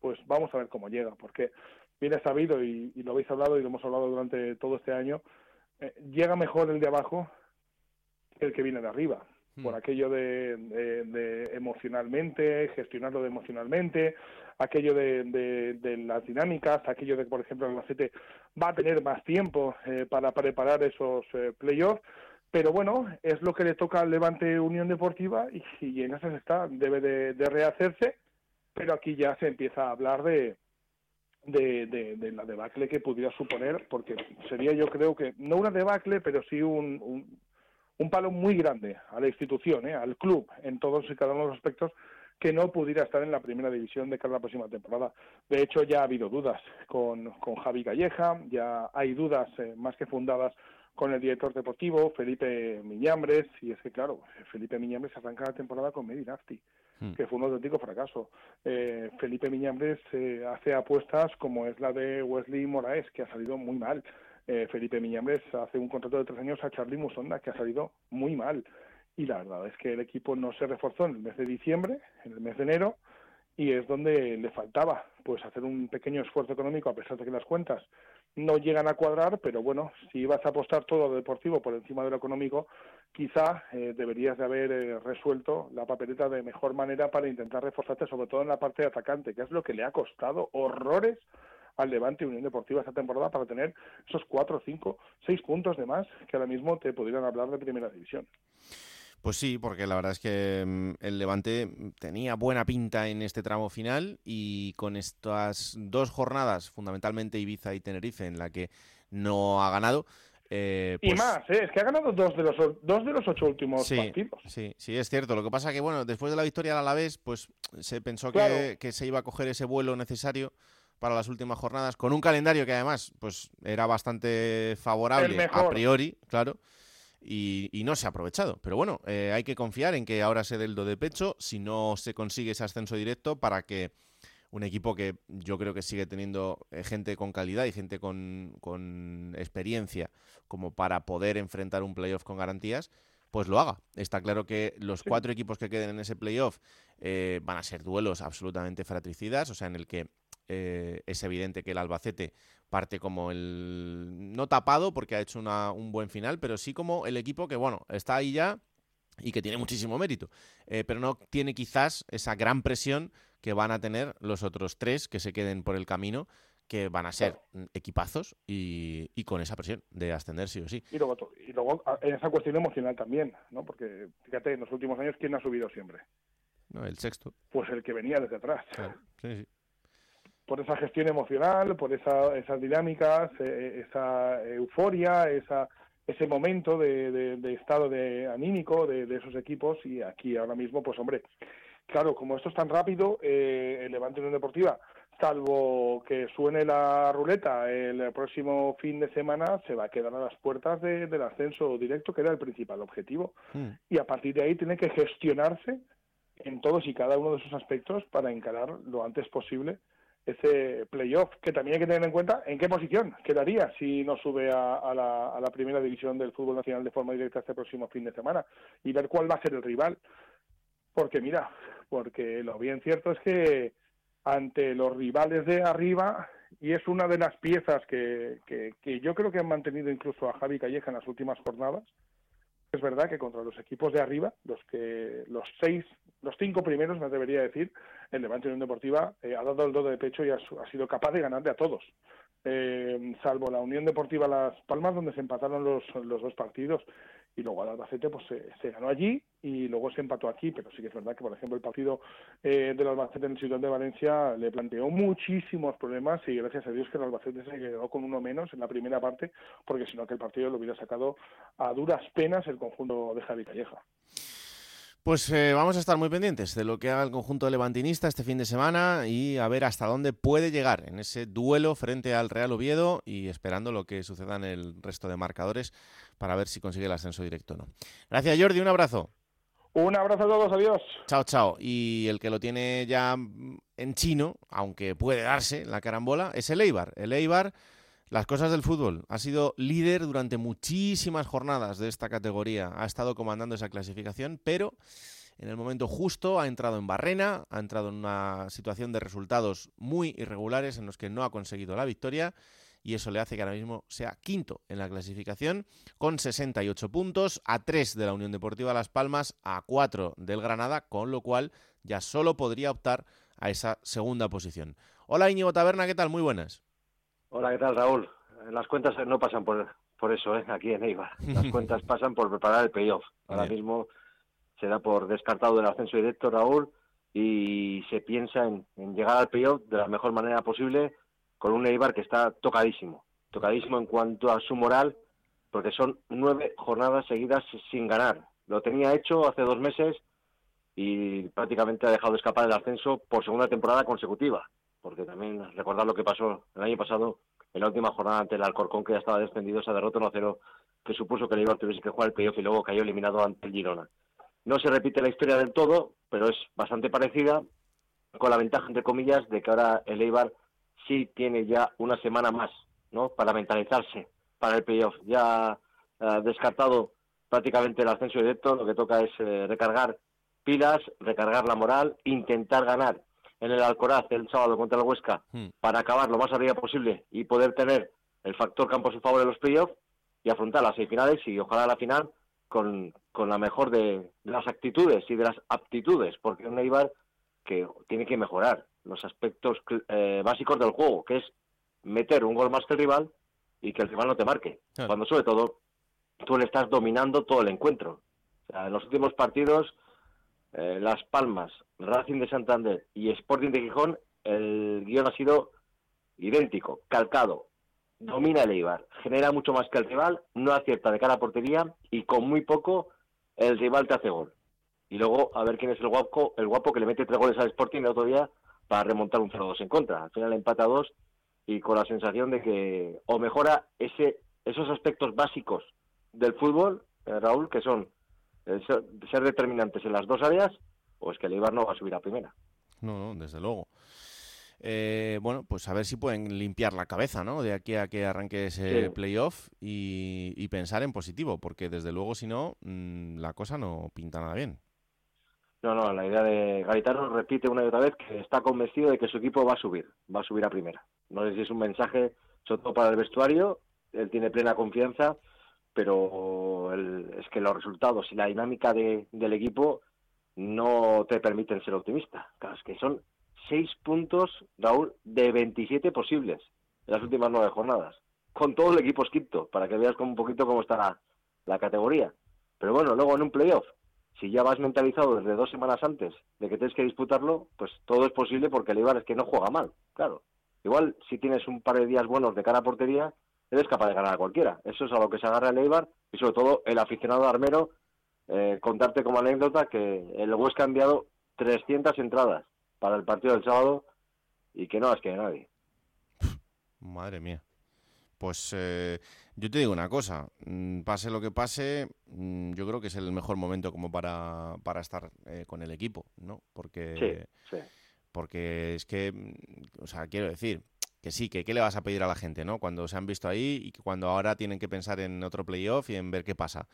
pues vamos a ver cómo llega, porque viene sabido y, lo habéis hablado y lo hemos hablado durante todo este año, eh, llega mejor el de abajo que el que viene de arriba por aquello de, de, emocionalmente, gestionarlo de emocionalmente, aquello de, de, las dinámicas, aquello de, por ejemplo, el Albacete va a tener más tiempo eh, para preparar esos eh, playoffs, pero bueno, es lo que le toca al Levante Unión Deportiva y, y en esas está, debe de, rehacerse, pero aquí ya se empieza a hablar de, de, de, la debacle que pudiera suponer, porque sería yo creo que, no una debacle, pero sí un, un palo muy grande a la institución, ¿eh? al club, en todos y cada uno de los aspectos, que no pudiera estar en la primera división de cara a la próxima temporada. De hecho, ya ha habido dudas con, con Javi Calleja, ya hay dudas eh, más que fundadas con el director deportivo, Felipe Miñambres, y es que, claro, Felipe Miñambres arranca la temporada con Medinafti, hmm. que fue un auténtico fracaso. Eh, Felipe Miñambres hace apuestas como es la de Wesley Moraes, que ha salido muy mal. Eh, Felipe Miñambres hace un contrato de tres años a Charlie Musonda, que ha salido muy mal. Y la verdad es que el equipo no se reforzó en el mes de diciembre, en el mes de enero, y es donde le faltaba pues hacer un pequeño esfuerzo económico a pesar de que las cuentas no llegan a cuadrar, pero bueno, si vas a apostar todo lo deportivo por encima de lo económico, quizá eh, deberías de haber eh, resuelto la papeleta de mejor manera para intentar reforzarte sobre todo en la parte de atacante, que es lo que le ha costado horrores al Levante Unión Deportiva esta temporada para tener esos cuatro, cinco, seis puntos de más que ahora mismo te pudieran hablar de primera división. Pues sí, porque la verdad es que mm, el Levante tenía buena pinta en este tramo final y con estas dos jornadas, fundamentalmente Ibiza y Tenerife, en la que no ha ganado. Eh, y pues más, ¿eh? es que ha ganado dos de los, dos de los ocho últimos partidos. Sí, sí, es cierto. Lo que pasa que, bueno, después de la victoria del Alavés, pues se pensó que, que se iba a coger ese vuelo necesario para las últimas jornadas, con un calendario que además pues era bastante favorable a priori, claro, y, no se ha aprovechado. Pero bueno, eh, hay que confiar en que ahora se dé el do de pecho, si no se consigue ese ascenso directo, para que un equipo que yo creo que sigue teniendo eh, gente con calidad y gente con, con experiencia como para poder enfrentar un playoff con garantías, pues lo haga. Está claro que los cuatro equipos que queden en ese playoff eh, van a ser duelos absolutamente fratricidas, o sea, en el que eh, es evidente que el Albacete parte como el no tapado porque ha hecho una, un buen final, pero sí como el equipo que, bueno, está ahí ya y que tiene muchísimo mérito, eh, pero no tiene quizás esa gran presión que van a tener los otros tres que se queden por el camino, que van a ser equipazos y, y con esa presión de ascender sí o sí. Y luego, y luego en esa cuestión emocional también, ¿no? Porque fíjate, en los últimos años, ¿quién ha subido siempre? No, el sexto. Pues el que venía desde atrás. Claro. Sí, sí. Por esa gestión emocional, por esa, esas dinámicas, eh, esa euforia, esa, ese momento de, de, de estado de anímico de, de, esos equipos y aquí ahora mismo, pues hombre, claro, como esto es tan rápido, eh, el Levante Unión Deportiva, salvo que suene la ruleta el próximo fin de semana, se va a quedar a las puertas de, del ascenso directo, que era el principal objetivo. Mm. Y a partir de ahí tiene que gestionarse en todos y cada uno de esos aspectos para encarar lo antes posible ese playoff, que también hay que tener en cuenta en qué posición quedaría si no sube a, a, la, a la primera división del fútbol nacional de forma directa este próximo fin de semana y ver cuál va a ser el rival. Porque mira, porque lo bien cierto es que ante los rivales de arriba, y es una de las piezas que, que, que yo creo que han mantenido incluso a Javi Calleja en las últimas jornadas, es verdad que contra los equipos de arriba, los que los seis, los cinco primeros, me debería decir, el Levante Unión Deportiva eh, ha dado el do de pecho y ha, ha, sido capaz de ganarle a todos. Eh, salvo la Unión Deportiva Las Palmas, donde se empataron los, los dos partidos, y luego al Albacete pues se, se, ganó allí y luego se empató aquí, pero sí que es verdad que, por ejemplo, el partido eh, del Albacete en el Ciudad de Valencia le planteó muchísimos problemas y gracias a Dios que el Albacete se quedó con uno menos en la primera parte, porque si no que el partido lo hubiera sacado a duras penas el conjunto de Javi Calleja. Pues eh, vamos a estar muy pendientes de lo que haga el conjunto levantinista este fin de semana y a ver hasta dónde puede llegar en ese duelo frente al Real Oviedo y esperando lo que suceda en el resto de marcadores para ver si consigue el ascenso directo o no. Gracias Jordi, un abrazo. Un abrazo a todos, adiós. Chao, chao. Y el que lo tiene ya en chino, aunque puede darse la carambola, es el Eibar. El Eibar las cosas del fútbol. Ha sido líder durante muchísimas jornadas de esta categoría. Ha estado comandando esa clasificación, pero en el momento justo ha entrado en barrena, ha entrado en una situación de resultados muy irregulares en los que no ha conseguido la victoria y eso le hace que ahora mismo sea quinto en la clasificación con 68 puntos, a 3 de la Unión Deportiva Las Palmas, a 4 del Granada, con lo cual ya solo podría optar a esa segunda posición. Hola Íñigo Taberna, ¿qué tal? Muy buenas. Hola, ¿qué tal, Raúl? Las cuentas no pasan por, por eso, ¿eh? aquí en Eibar. Las [LAUGHS] cuentas pasan por preparar el playoff. Ahora Bien. mismo se da por descartado el ascenso directo, Raúl, y se piensa en, en llegar al playoff de la mejor manera posible con un Eibar que está tocadísimo. Tocadísimo en cuanto a su moral, porque son nueve jornadas seguidas sin ganar. Lo tenía hecho hace dos meses y prácticamente ha dejado de escapar el ascenso por segunda temporada consecutiva porque también recordar lo que pasó el año pasado en la última jornada ante el Alcorcón, que ya estaba descendido, esa derrota 1-0, que supuso que el Eibar tuviese que jugar el playoff y luego cayó eliminado ante el Girona. No se repite la historia del todo, pero es bastante parecida, con la ventaja, entre comillas, de que ahora el Eibar sí tiene ya una semana más, ¿no? Para mentalizarse para el playoff. Ya eh, descartado prácticamente el ascenso directo, lo que toca es eh, recargar pilas, recargar la moral, intentar ganar en el Alcoraz el sábado contra el Huesca hmm. para acabar lo más arriba posible y poder tener el factor campo a su favor en los playoffs y afrontar las semifinales y ojalá la final con, con la mejor de, de, las actitudes y de las aptitudes, porque es un Eibar que tiene que mejorar los aspectos eh, básicos del juego, que es meter un gol más que el rival y que el rival no te marque. Cuando sobre todo tú le estás dominando todo el encuentro. O sea, en los últimos partidos eh, Las Palmas, Racing de Santander y Sporting de Gijón, el guion ha sido idéntico, calcado. Domina el Eibar, genera mucho más que el rival, no acierta de cara a portería y con muy poco el rival te hace gol. Y luego a ver quién es el guapo, el guapo que le mete tres goles al Sporting el otro día para remontar un 0-2 en contra. Al final empata a dos y con la sensación de que o mejora ese, esos aspectos básicos del fútbol, eh, Raúl, que son ser, ser determinantes en las dos áreas, o es que el Eibar no va a subir a primera. No, no, desde luego. eh, bueno, pues a ver si pueden limpiar la cabeza, ¿no? De aquí a que arranque ese playoff y, pensar en positivo, porque desde luego si no, mm, la cosa no pinta nada bien. No, no, la idea de Garitano repite una y otra vez que está convencido de que su equipo va a subir, va a subir a primera. No sé si es un mensaje, sobre todo para el vestuario, él tiene plena confianza, pero es que los resultados y la dinámica del equipo no te permiten ser optimista. Claro, es que son seis puntos, Raúl, de 27 posibles en las últimas nueve jornadas, con todo el equipo escrito, para que veas un poquito cómo está la, categoría. Pero bueno, luego en un playoff, si ya vas mentalizado desde dos semanas antes de que tienes que disputarlo, pues todo es posible porque el Eibar es que no juega mal, claro. Igual, si tienes un par de días buenos de cara a portería, eres capaz de ganar a cualquiera. Eso es a lo que se agarra el Eibar y sobre todo el aficionado armero, eh, contarte como anécdota que el Huesca ha enviado 300 entradas para el partido del sábado y que no es que nadie. Madre mía. Pues eh, yo te digo una cosa, mm, pase lo que pase, mm, yo creo que es el mejor momento como para, para estar eh, con el equipo, ¿no? Porque, sí, porque es que, mm, o sea, quiero decir que sí, que qué le vas a pedir a la gente, ¿no? Cuando se han visto ahí y cuando ahora tienen que pensar en otro playoff y en ver qué pasa.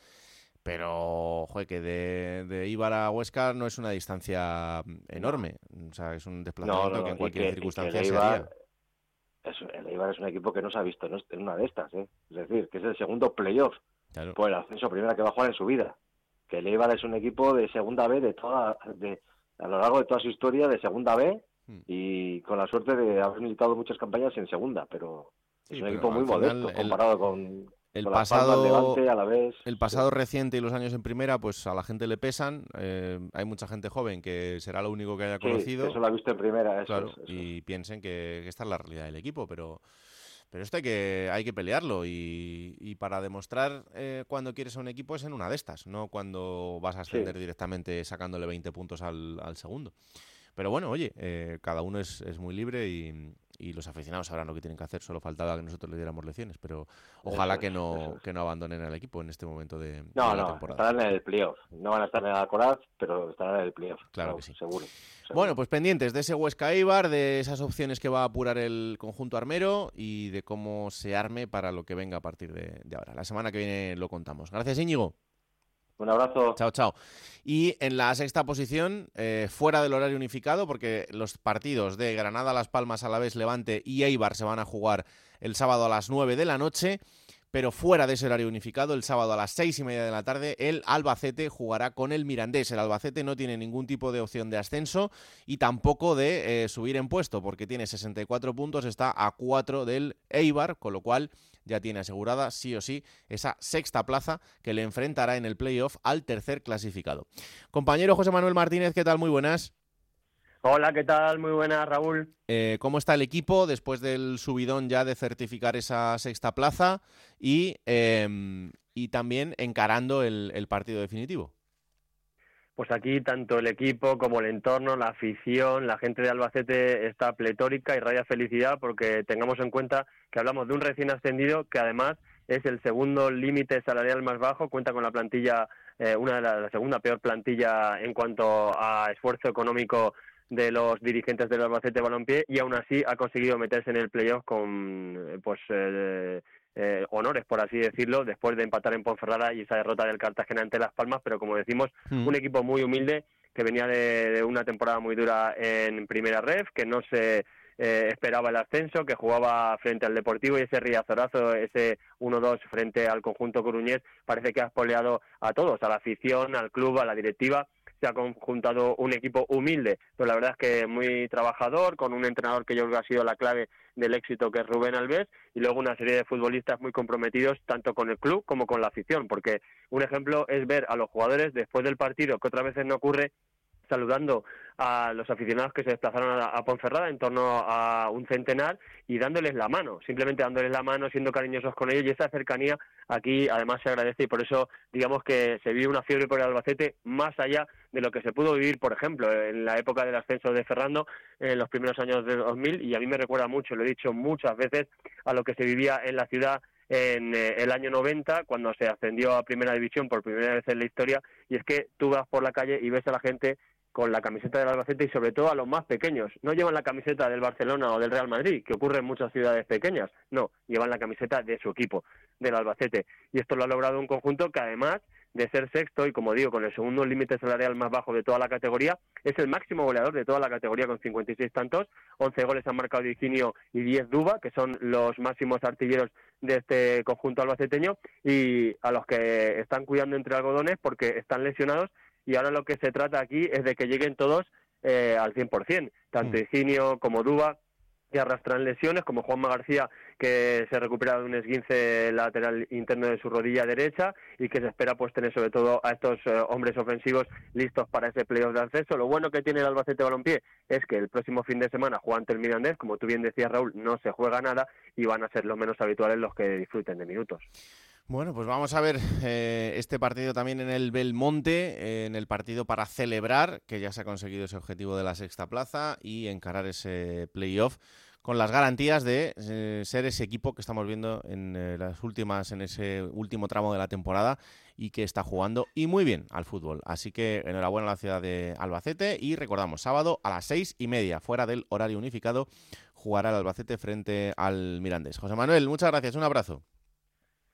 Pero, joder, que de, de Ibar a Huesca no es una distancia enorme. O sea, es un desplazamiento que en cualquier circunstancia se haría. el Eibar es un equipo que no se ha visto en una de estas, ¿eh? Es decir, que es el segundo playoff por el ascenso primera que va a jugar en su vida. Que el Eibar es un equipo de segunda B de toda, de, a lo largo de toda su historia de segunda B hmm. y con la suerte de haber militado muchas campañas en segunda, pero es un equipo muy modesto comparado con, el pasado, el pasado reciente y los años en primera, pues a la gente le pesan. Eh, hay mucha gente joven que será lo único que haya conocido. eso lo ha visto en primera, eso, y piensen que, esta es la realidad del equipo, pero, pero esto hay que, hay que pelearlo. Y, para demostrar eh, cuando quieres a un equipo es en una de estas, no cuando vas a ascender directamente sacándole 20 puntos al, al segundo. Pero bueno, oye, eh, cada uno es, es muy libre y, y los aficionados sabrán lo que tienen que hacer, solo faltaba que nosotros le diéramos lecciones, pero ojalá que no que no abandonen el equipo en este momento de, no, la no, temporada. estarán en el playoff, no van a estar en la Coraz, pero estarán en el playoff. Claro que sí. Seguro, Bueno, pues pendientes de ese Huesca Ibar, de esas opciones que va a apurar el conjunto armero y de cómo se arme para lo que venga a partir de, de ahora. La semana que viene lo contamos. Gracias, Íñigo. Un abrazo. Chao, chao. Y en la sexta posición, eh, fuera del horario unificado, porque los partidos de Granada, Las Palmas, Alavés, Levante y Eibar se van a jugar el sábado a las 9 de la noche, pero fuera de ese horario unificado, el sábado a las seis y media de la tarde, el Albacete jugará con el Mirandés. El Albacete no tiene ningún tipo de opción de ascenso y tampoco de eh, subir en puesto, porque tiene 64 puntos, está a 4 del Eibar, con lo cual ya tiene asegurada sí o sí esa sexta plaza que le enfrentará en el playoff al tercer clasificado. Compañero José Manuel Martínez, ¿qué tal? Muy buenas. Hola, ¿qué tal? Muy buenas, Raúl. Eh, ¿Cómo está el equipo después del subidón ya de certificar esa sexta plaza y, em, y también encarando el partido definitivo? Pues aquí tanto el equipo como el entorno, la afición, la gente de Albacete está pletórica y raya felicidad porque tengamos en cuenta que hablamos de un recién ascendido que además es el segundo límite salarial más bajo, cuenta con la plantilla, eh, una de la, la, segunda peor plantilla en cuanto a esfuerzo económico de los dirigentes del Albacete Balompié y aún así ha conseguido meterse en el playoff con eh, pues eh, eh, honores, por así decirlo, después de empatar en Ponferrada y esa derrota del Cartagena ante Las Palmas, pero como decimos, mm. un equipo muy humilde que venía de, una temporada muy dura en Primera Ref, que no se eh, esperaba el ascenso, que jugaba frente al Deportivo y ese riazorazo, ese 1-2 frente al conjunto coruñés, parece que ha espoleado a todos, a la afición, al club, a la directiva se ha conjuntado un equipo humilde, pero la verdad es que muy trabajador, con un entrenador que yo creo que ha sido la clave del éxito que es Rubén Alves, y luego una serie de futbolistas muy comprometidos tanto con el club como con la afición, porque un ejemplo es ver a los jugadores después del partido, que otras veces no ocurre, saludando a los aficionados que se desplazaron a, Ponferrada en torno a un centenar y dándoles la mano, simplemente dándoles la mano, siendo cariñosos con ellos y esa cercanía aquí además se agradece y por eso digamos que se vive una fiebre por el Albacete más allá de lo que se pudo vivir, por ejemplo, en la época del ascenso de Ferrando en los primeros años de 2000 y a mí me recuerda mucho, lo he dicho muchas veces, a lo que se vivía en la ciudad en eh, el año 90, cuando se ascendió a Primera División por primera vez en la historia, y es que tú vas por la calle y ves a la gente con la camiseta del Albacete y sobre todo a los más pequeños. No llevan la camiseta del Barcelona o del Real Madrid, que ocurre en muchas ciudades pequeñas. No, llevan la camiseta de su equipo, del Albacete. Y esto lo ha logrado un conjunto que además de ser sexto y como digo con el segundo límite salarial más bajo de toda la categoría, es el máximo goleador de toda la categoría con 56 tantos, 11 goles han marcado Dicinio y 10 Duba, que son los máximos artilleros de este conjunto albaceteño y a los que están cuidando entre algodones porque están lesionados y ahora lo que se trata aquí es de que lleguen todos eh, al 100%, tanto Higinio como Duba, que arrastran lesiones, como Juanma García, que se recupera de un esguince lateral interno de su rodilla derecha y que se espera pues tener sobre todo a estos eh, hombres ofensivos listos para ese playoff de acceso. Lo bueno que tiene el Albacete Balompié es que el próximo fin de semana juega ante el Mirandés, como tú bien decías Raúl, no se juega nada y van a ser los menos habituales los que disfruten de minutos. Bueno, pues vamos a ver eh, este partido también en el Belmonte, eh, en el partido para celebrar que ya se ha conseguido ese objetivo de la sexta plaza y encarar ese playoff con las garantías de eh, ser ese equipo que estamos viendo en las últimas, en ese último tramo de la temporada y que está jugando y muy bien al fútbol. Así que enhorabuena a la ciudad de Albacete y recordamos, sábado a las seis y media, fuera del horario unificado, jugará el Albacete frente al Mirandés. José Manuel, muchas gracias, un abrazo.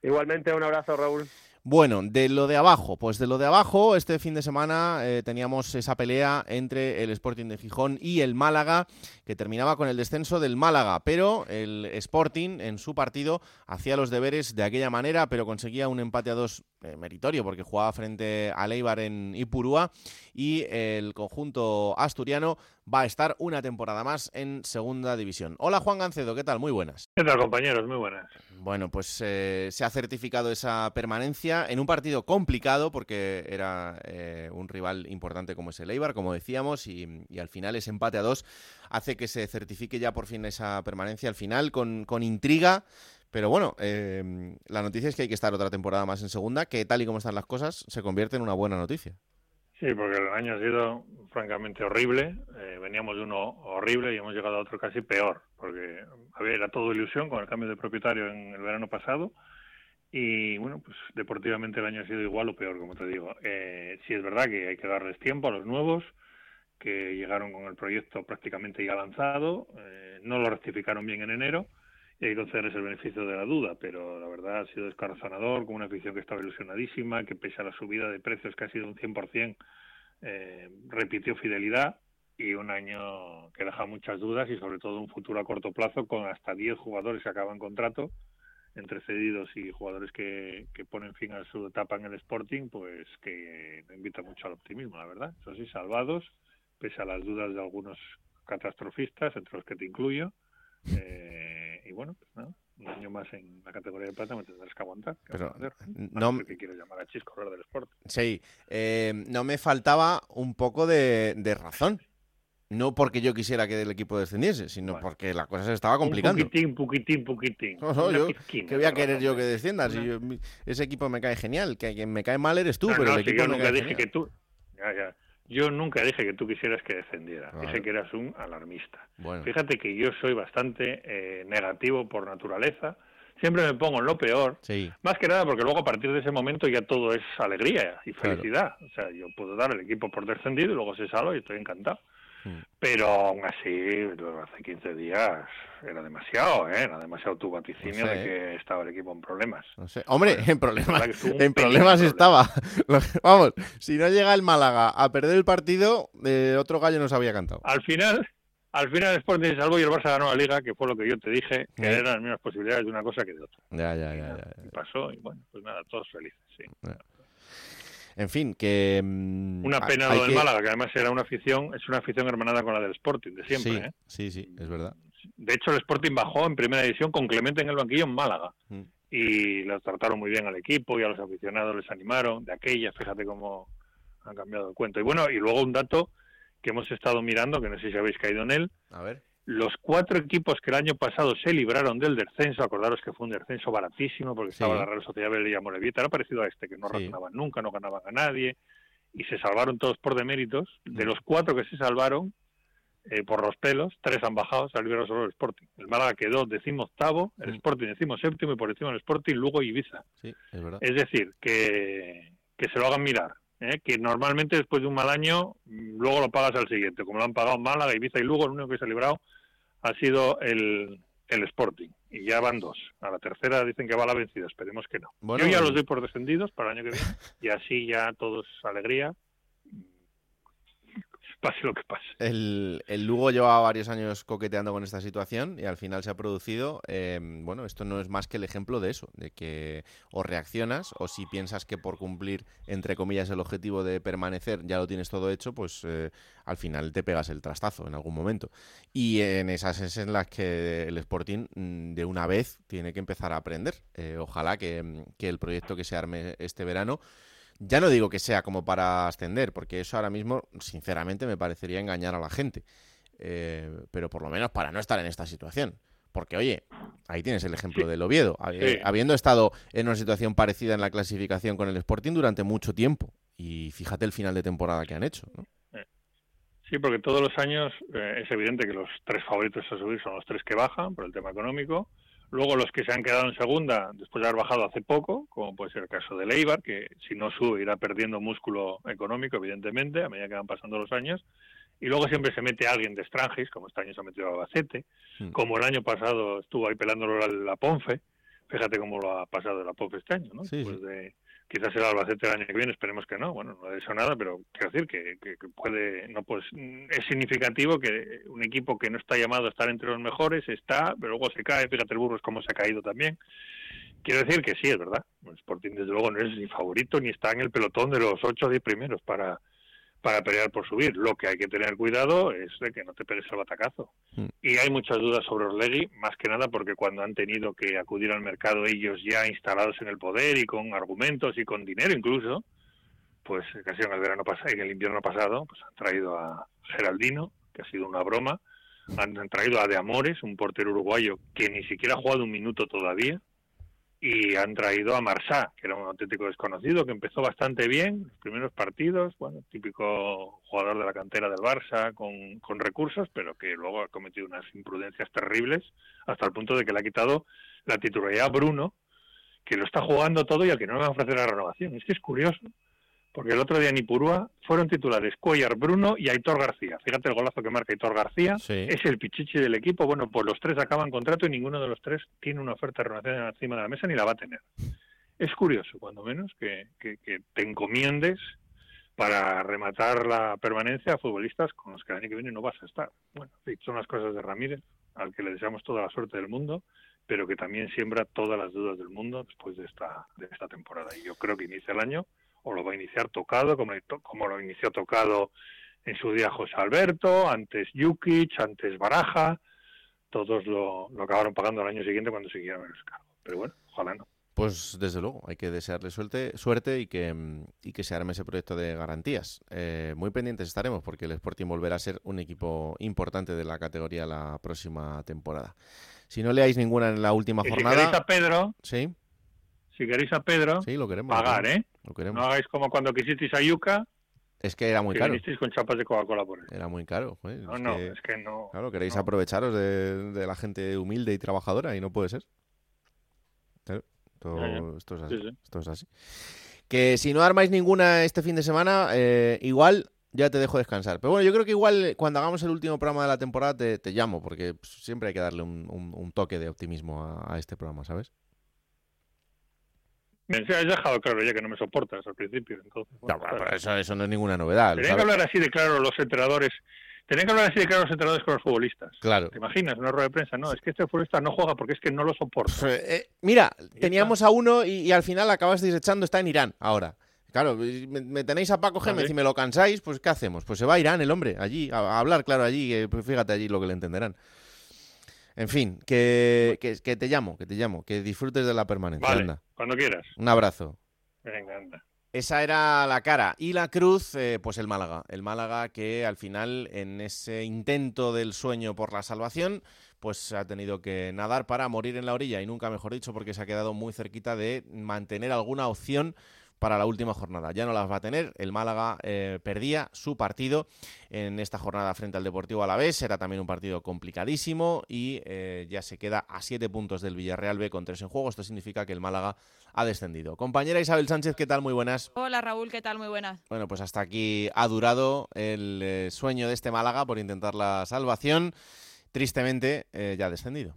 Igualmente, un abrazo, Raúl. Bueno, de lo de abajo, pues de lo de abajo, este fin de semana eh, teníamos esa pelea entre el Sporting de Gijón y el Málaga, que terminaba con el descenso del Málaga, pero el Sporting en su partido hacía los deberes de aquella manera, pero conseguía un empate a dos eh, meritorio, porque jugaba frente a Leibar en Ipurúa y el conjunto asturiano va a estar una temporada más en segunda división. Hola Juan Gancedo, ¿qué tal? Muy buenas. ¿Qué tal compañeros? Muy buenas. Bueno, pues eh, se ha certificado esa permanencia en un partido complicado porque era eh, un rival importante como es el Eibar, como decíamos, y, al final ese empate a dos hace que se certifique ya por fin esa permanencia al final con, con intriga. Pero bueno, eh, la noticia es que hay que estar otra temporada más en segunda, que tal y como están las cosas, se convierte en una buena noticia. Sí, porque el año ha sido francamente horrible. Eh, veníamos de uno horrible y hemos llegado a otro casi peor, porque había era todo ilusión con el cambio de propietario en el verano pasado. Y bueno, pues deportivamente el año ha sido igual o peor, como te digo. Eh, sí es verdad que hay que darles tiempo a los nuevos, que llegaron con el proyecto prácticamente ya lanzado, eh, no lo rectificaron bien en enero y hay que concederles el beneficio de la duda, pero la verdad ha sido descarazonador, con una afición que estaba ilusionadísima, que pese a la subida de precios que ha sido un 100%, eh, repitió fidelidad y un año que deja muchas dudas y sobre todo un futuro a corto plazo con hasta 10 jugadores que acaban contrato, entre cedidos y jugadores que, ponen fin a su etapa en el Sporting, pues que invita mucho al optimismo, la verdad. Eso sí, salvados, pese a las dudas de algunos catastrofistas, entre los que te incluyo. Eh, y bueno, pues un año más en la categoría de plata me tendrás que aguantar. Pero no que quiero llamar a Chisco hablar del sport. Sí, eh, no me faltaba un poco de, razón. No porque yo quisiera que el equipo descendiese, sino porque la cosa se estaba complicando. Un poquitín, poquitín, poquitín. [LAUGHS] ¿Qué voy a querer yo que descienda? Si ese equipo me cae genial, que quien me cae mal eres tú, pero el equipo yo nunca dije que tú. Ya, ya. Yo nunca dije que tú quisieras que descendiera, dije que eras un alarmista. Fíjate que yo soy bastante eh, negativo por naturaleza, siempre me pongo en lo peor, más que nada porque luego a partir de ese momento ya todo es alegría y felicidad. O sea, yo puedo dar el equipo por descendido y luego se salva y estoy encantado. Mm. Pero aún así, hace 15 días era demasiado, ¿eh? Era demasiado tu vaticinio de que estaba el equipo en problemas. No sé. Hombre, en problemas, en problemas estaba. [LAUGHS] Vamos, si no llega el Málaga a perder el partido, eh, otro gallo nos había cantado. Al final, al final Sporting salvo y el Barça ganó la Liga, que fue lo que yo te dije, que eran las mismas posibilidades de una cosa que de otra. Ya, ya, ya. Y pasó y bueno, pues nada, todos felices, sí. En fin, que... Mm, una pena lo del Málaga, que además era una afición, es una afición hermanada con la del Sporting, de siempre. Sí, ¿eh? sí, sí, es verdad. De hecho, el Sporting bajó en primera división con Clemente en el banquillo en Málaga. Mm. Y lo trataron muy bien al equipo y a los aficionados les animaron. De aquella, fíjate cómo han cambiado el cuento. Y bueno, y luego un dato que hemos estado mirando, que no sé si habéis caído en él. A ver los cuatro equipos que el año pasado se libraron del descenso, acordaros que fue un descenso baratísimo porque estaba la Real Sociedad Belga Morevieta, era parecido a este, que no sí. nunca, no ganaban a nadie y se salvaron todos por deméritos. De los cuatro que se salvaron, eh, por los pelos, tres han bajado, se librado solo el Sporting. El Málaga quedó decimoctavo, el Sporting decimo séptimo y por encima del Sporting luego Ibiza. Sí, es, verdad. es decir, que, que se lo hagan mirar ¿eh? que normalmente después de un mal año mm, luego lo pagas al siguiente, como lo han pagado Málaga, Ibiza y Lugo, el único que se ha librado ha sido el, el Sporting. Y ya van dos. A la tercera dicen que va la vencida, esperemos que no. Yo ya los doy por descendidos para el año que viene. Y así ya todos alegría pase lo que pase. El, Lugo lleva varios años coqueteando con esta situación y al final se ha producido, em, bueno, esto no es más que el ejemplo de eso, de que o reaccionas o si piensas que por cumplir, entre comillas, el objetivo de permanecer ya lo tienes todo hecho, pues eh, al final te pegas el trastazo en algún momento. Y en esas es en las que el Sporting mm, de una vez tiene que empezar a aprender. Eh, ojalá que, que el proyecto que se arme este verano ya no digo que sea como para ascender, porque eso ahora mismo, sinceramente, me parecería engañar a la gente. Eh, pero por lo menos para no estar en esta situación. Porque, oye, ahí tienes el ejemplo del Oviedo, habiendo estado en una situación parecida en la clasificación con el Sporting durante mucho tiempo. Y fíjate el final de temporada que han hecho. Eh, sí, porque todos los años eh, es evidente que los tres favoritos a subir son los tres que bajan por el tema económico. Luego los que se han quedado en segunda, después de haber bajado hace poco, como puede ser el caso de Leibar, que si no sube irá perdiendo músculo económico, evidentemente, a medida que van pasando los años. Y luego siempre se mete alguien de Strangis, como este año se ha metido Albacete, hmm. como el año pasado estuvo ahí pelándolo la, la Ponfe. Fíjate cómo lo ha pasado la Ponfe este año, ¿no? Sí, de quizás el Albacete el año que viene, esperemos que no, bueno, no ha dicho nada, pero quiero decir que, puede, no pues es significativo que un equipo que no está llamado a estar entre los mejores está, pero luego se cae, fíjate el Burgos cómo se ha caído también. Quiero decir que sí, es verdad, Sporting desde luego no es ni favorito ni está en el pelotón de los 8 o 10 primeros para, para pelear por subir. Lo que hay que tener cuidado es de que no te pegues el batacazo. Mm. Y hay muchas dudas sobre Orlegui, más que nada porque cuando han tenido que acudir al mercado ellos ya instalados en el poder y con argumentos y con dinero incluso, pues casi en el verano pasado, en el invierno pasado, pues han traído a Geraldino, que ha sido una broma, han traído a De Amores, un portero uruguayo que ni siquiera ha jugado un minuto todavía, y han traído a Marsá, que era un auténtico desconocido, que empezó bastante bien los primeros partidos, bueno, típico jugador de la cantera del Barça con, con recursos, pero que luego ha cometido unas imprudencias terribles hasta el punto de que le ha quitado la titularidad a Bruno, que lo está jugando todo y al que no le va a ofrecer la renovación. Es que es curioso, porque el otro día en Ipurúa fueron titulares Cuellar, Bruno y Aitor García. Fíjate el golazo que marca Aitor García, es el pichichi del equipo. Bueno, pues los tres acaban contrato y ninguno de los tres tiene una oferta de renovación encima de la mesa ni la va a tener. Es curioso, cuando menos, que, te encomiendes para rematar la permanencia a futbolistas con los que el año que viene no vas a estar. Bueno, son las cosas de Ramírez, al que le deseamos toda la suerte del mundo, pero que también siembra todas las dudas del mundo después de esta, de esta temporada. Y yo creo que inicia el año o lo va a iniciar tocado, como, como lo inició tocado en su día José Alberto, antes Jukic, antes Baraja, todos lo, acabaron pagando el año siguiente cuando siguieron el cargo. Pero bueno, ojalá no. Pues desde luego, hay que desearle suerte, suerte y, que, y que se arme ese proyecto de garantías. Eh, muy pendientes estaremos porque el Sporting volverá a ser un equipo importante de la categoría la próxima temporada. Si no leáis ninguna en la última jornada... Si a Pedro, ¿sí? Si queréis a Pedro, sí, lo queremos, pagar, ¿eh? No hagáis como cuando quisisteis a Yuca. Es que era muy caro. con chapas de Coca-Cola por él. Era muy caro. no, no, es que no. Claro, queréis aprovecharos de, la gente humilde y trabajadora y no puede ser. Esto, es así, esto es así. Que si no armáis ninguna este fin de semana, eh, igual ya te dejo descansar. Pero bueno, yo creo que igual cuando hagamos el último programa de la temporada te, llamo, porque siempre hay que darle un, toque de optimismo a, este programa, ¿sabes? Me has dejado claro ya que no me soportas al principio. Entonces, eso, eso, no es ninguna novedad. Tenían que hablar así de claro los entrenadores. Tenían que hablar así de claro los entrenadores con los futbolistas. Claro. ¿Te imaginas? Una rueda de prensa. No, es que este futbolista no juega porque es que no lo soporta. [LAUGHS] Eh, mira, teníamos a uno y, al final acabasteis echando, está en Irán ahora. Claro, me, tenéis a Paco Gémez y me lo cansáis, pues ¿qué hacemos? Pues se va a Irán el hombre, allí, a, hablar, claro, allí, pues fíjate allí lo que le entenderán. En fin, que, que, te llamo, que te llamo, que disfrutes de la permanencia. cuando quieras. Un abrazo. Venga, anda. Esa era la cara. Y la cruz, eh, pues el Málaga. El Málaga que al final, en ese intento del sueño por la salvación, pues ha tenido que nadar para morir en la orilla. Y nunca mejor dicho, porque se ha quedado muy cerquita de mantener alguna opción para la última jornada. Ya no las va a tener. El Málaga perdía su partido en esta jornada frente al Deportivo Alavés. Era también un partido complicadísimo y ya se queda a siete puntos del Villarreal B con tres en juego. Esto significa que el Málaga ha descendido. Compañera Isabel Sánchez, ¿qué tal? Muy buenas. Hola Raúl, ¿qué tal? Muy buenas. Bueno, pues hasta aquí ha durado el sueño de este Málaga por intentar la salvación. Tristemente, ya ha descendido.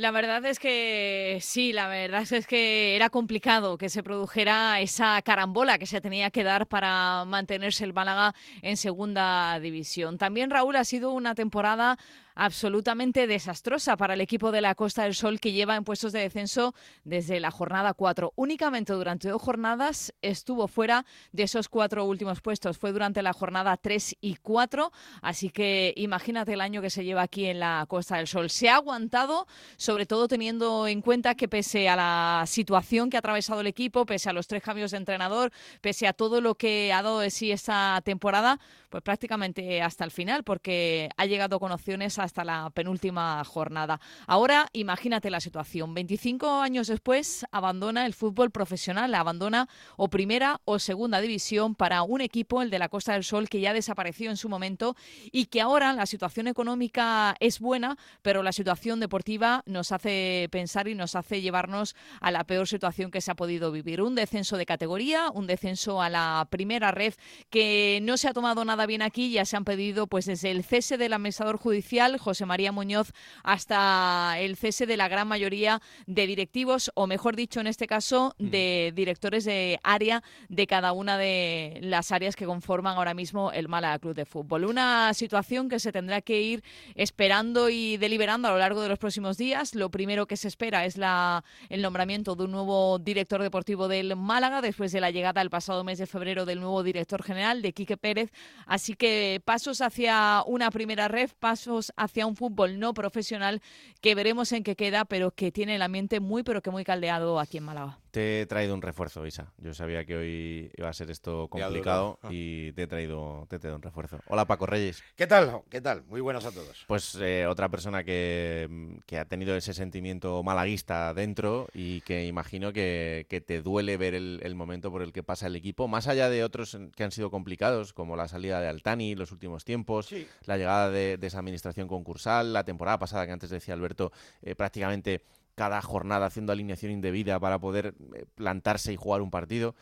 La verdad es que sí, la verdad es que era complicado que se produjera esa carambola que se tenía que dar para mantenerse el Málaga en segunda división. También Raúl ha sido una temporada absolutamente desastrosa para el equipo de la Costa del Sol que lleva en puestos de descenso desde la jornada 4. Únicamente durante dos jornadas estuvo fuera de esos cuatro últimos puestos. Fue durante la jornada 3 y 4. Así que imagínate el año que se lleva aquí en la Costa del Sol. Se ha aguantado, sobre todo teniendo en cuenta que pese a la situación que ha atravesado el equipo, pese a los tres cambios de entrenador, pese a todo lo que ha dado de sí esta temporada, pues prácticamente hasta el final, porque ha llegado con opciones a hasta la penúltima jornada. Ahora imagínate la situación. 25 años después abandona el fútbol profesional, abandona o primera o segunda división para un equipo, el de la Costa del Sol, que ya desapareció en su momento y que ahora la situación económica es buena, pero la situación deportiva nos hace pensar y nos hace llevarnos a la peor situación que se ha podido vivir. Un descenso de categoría, un descenso a la primera red que no se ha tomado nada bien aquí, ya se han pedido pues desde el cese del administrador judicial José María Muñoz, hasta el cese de la gran mayoría de directivos, o mejor dicho, en este caso, mm. de directores de área de cada una de las áreas que conforman ahora mismo el Málaga Club de Fútbol. Una situación que se tendrá que ir esperando y deliberando a lo largo de los próximos días. Lo primero que se espera es la, el nombramiento de un nuevo director deportivo del Málaga después de la llegada el pasado mes de febrero del nuevo director general de Quique Pérez. Así que pasos hacia una primera red, pasos hacia un fútbol no profesional que veremos en qué queda, pero que tiene el ambiente muy, pero que muy caldeado aquí en Málaga. Te he traído un refuerzo, Isa. Yo sabía que hoy iba a ser esto complicado [LAUGHS] y te he traído, te he traído un refuerzo. Hola, Paco Reyes. ¿Qué tal? ¿Qué tal? Muy buenos a todos. Pues eh, otra persona que, que, ha tenido ese sentimiento malaguista dentro y que imagino que, que te duele ver el, el, momento por el que pasa el equipo, más allá de otros que han sido complicados, como la salida de Altani los últimos tiempos, la llegada de, de, esa administración concursal, la temporada pasada que antes decía Alberto, eh, prácticamente cada jornada haciendo alineación indebida para poder eh, plantarse y jugar un partido.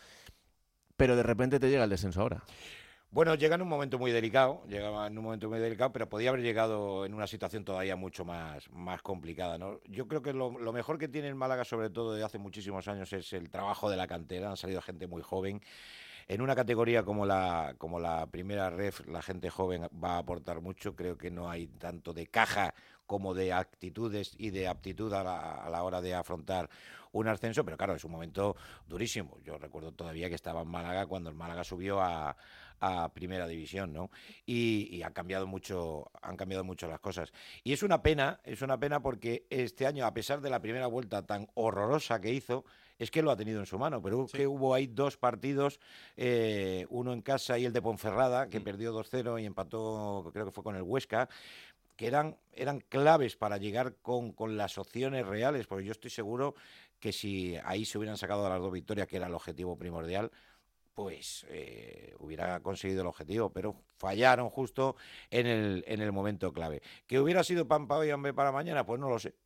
Pero de repente te llega el descenso ahora. Bueno, llega en un momento muy delicado, llegaba en un momento muy delicado, pero podía haber llegado en una situación todavía mucho más, más complicada. ¿no? Yo creo que lo, mejor que tiene el Málaga, sobre todo desde hace muchísimos años, es el trabajo de la cantera. Han salido gente muy joven. En una categoría como la, como la primera ref, la gente joven va a aportar mucho. Creo que no hay tanto de caja como de actitudes y de aptitud a la, hora de afrontar un ascenso, pero claro, es un momento durísimo. Yo recuerdo todavía que estaba en Málaga cuando el Málaga subió a, primera división, ¿no? Y, han cambiado mucho, han cambiado mucho las cosas. Y es una pena, es una pena porque este año, a pesar de la primera vuelta tan horrorosa que hizo, es que lo ha tenido en su mano, pero que hubo ahí dos partidos, eh, uno en casa y el de Ponferrada, que mm. perdió 2-0 y empató, creo que fue con el Huesca, que eran, eran claves para llegar con, con las opciones reales, porque yo estoy seguro que si ahí se hubieran sacado las dos victorias, que era el objetivo primordial, pues eh, hubiera conseguido el objetivo, pero fallaron justo en el, en el momento clave. ¿Que hubiera sido pan para hoy hambre para mañana? Pues no lo sé.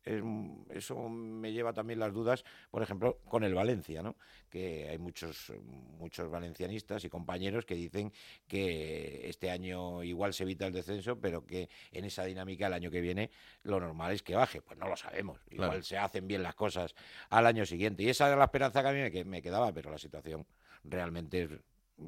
eso me lleva también las dudas, por ejemplo, con el Valencia, ¿no? que hay muchos, muchos valencianistas y compañeros que dicen que este año igual se evita el descenso, pero que en esa dinámica el año que viene lo normal es que baje. Pues no lo sabemos. Igual se hacen bien las cosas al año siguiente. Y esa era la esperanza que a mí me quedaba, pero la situación realmente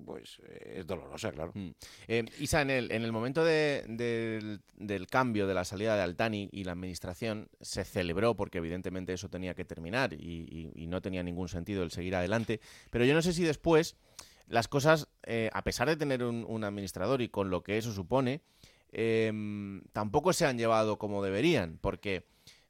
pues es dolorosa, claro. Mm. Eh, Isa, en el, en el momento del, cambio de la salida de Altani y la administración se celebró porque evidentemente eso tenía que terminar y, no tenía ningún sentido el seguir adelante, pero yo no sé si después las cosas, eh, a pesar de tener un, administrador y con lo que eso supone, em, tampoco se han llevado como deberían, porque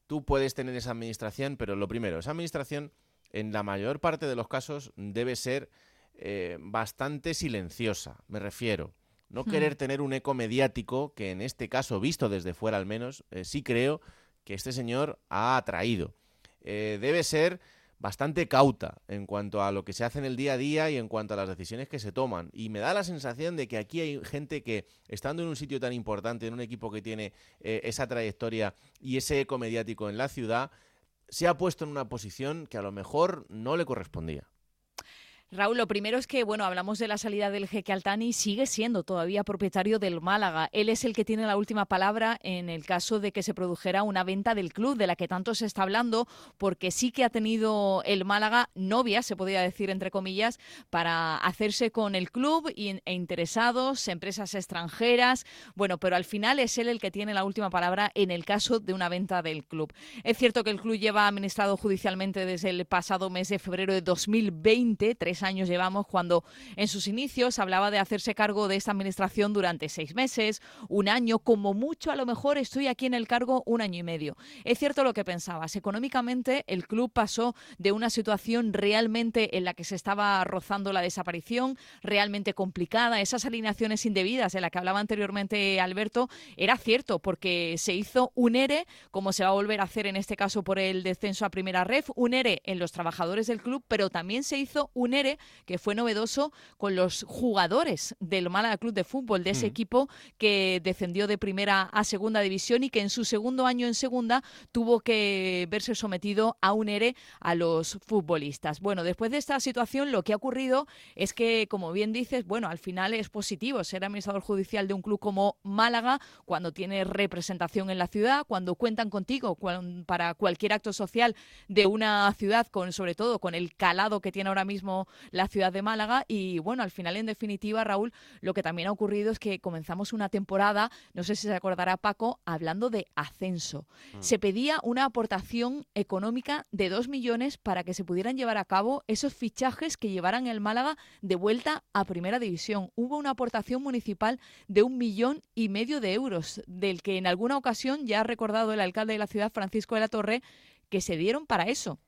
tú puedes tener esa administración, pero lo primero, esa administración en la mayor parte de los casos debe ser eh, bastante silenciosa, me refiero. No hmm. querer tener un eco mediático que en este caso, visto desde fuera al menos, eh, sí creo que este señor ha atraído. Eh, debe ser bastante cauta en cuanto a lo que se hace en el día a día y en cuanto a las decisiones que se toman. Y me da la sensación de que aquí hay gente que, estando en un sitio tan importante, en un equipo que tiene eh, esa trayectoria y ese eco mediático en la ciudad, se ha puesto en una posición que a lo mejor no le correspondía. Raúl, lo primero es que, bueno, hablamos de la salida del jeque Altani, sigue siendo todavía propietario del Málaga. Él es el que tiene la última palabra en el caso de que se produjera una venta del club, de la que tanto se está hablando, porque sí que ha tenido el Málaga novia, se podría decir entre comillas, para hacerse con el club e interesados, empresas extranjeras. Bueno, pero al final es él el que tiene la última palabra en el caso de una venta del club. Es cierto que el club lleva administrado judicialmente desde el pasado mes de febrero de 2020, tres años llevamos cuando en sus inicios hablaba de hacerse cargo de esta administración durante seis meses, un año, como mucho a lo mejor estoy aquí en el cargo un año y medio. Es cierto lo que pensabas, económicamente el club pasó de una situación realmente en la que se estaba rozando la desaparición, realmente complicada, esas alineaciones indebidas de las que hablaba anteriormente Alberto, era cierto porque se hizo un ERE, como se va a volver a hacer en este caso por el descenso a primera ref, un ERE en los trabajadores del club, pero también se hizo un ERE que fue novedoso con los jugadores del Málaga Club de Fútbol, de ese mm. equipo que descendió de primera a segunda división y que en su segundo año en segunda tuvo que verse sometido a un ERE a los futbolistas. Bueno, después de esta situación lo que ha ocurrido es que, como bien dices, bueno, al final es positivo ser administrador judicial de un club como Málaga cuando tiene representación en la ciudad, cuando cuentan contigo para cualquier acto social de una ciudad, con sobre todo con el calado que tiene ahora mismo la ciudad de Málaga. Y bueno, al final, en definitiva, Raúl, lo que también ha ocurrido es que comenzamos una temporada, no sé si se acordará Paco, hablando de ascenso. Mm. Se pedía una aportación económica de dos millones para que se pudieran llevar a cabo esos fichajes que llevaran el Málaga de vuelta a Primera División. Hubo una aportación municipal de un millón y medio de euros, del que en alguna ocasión ya ha recordado el alcalde de la ciudad, Francisco de la Torre, que se dieron para eso,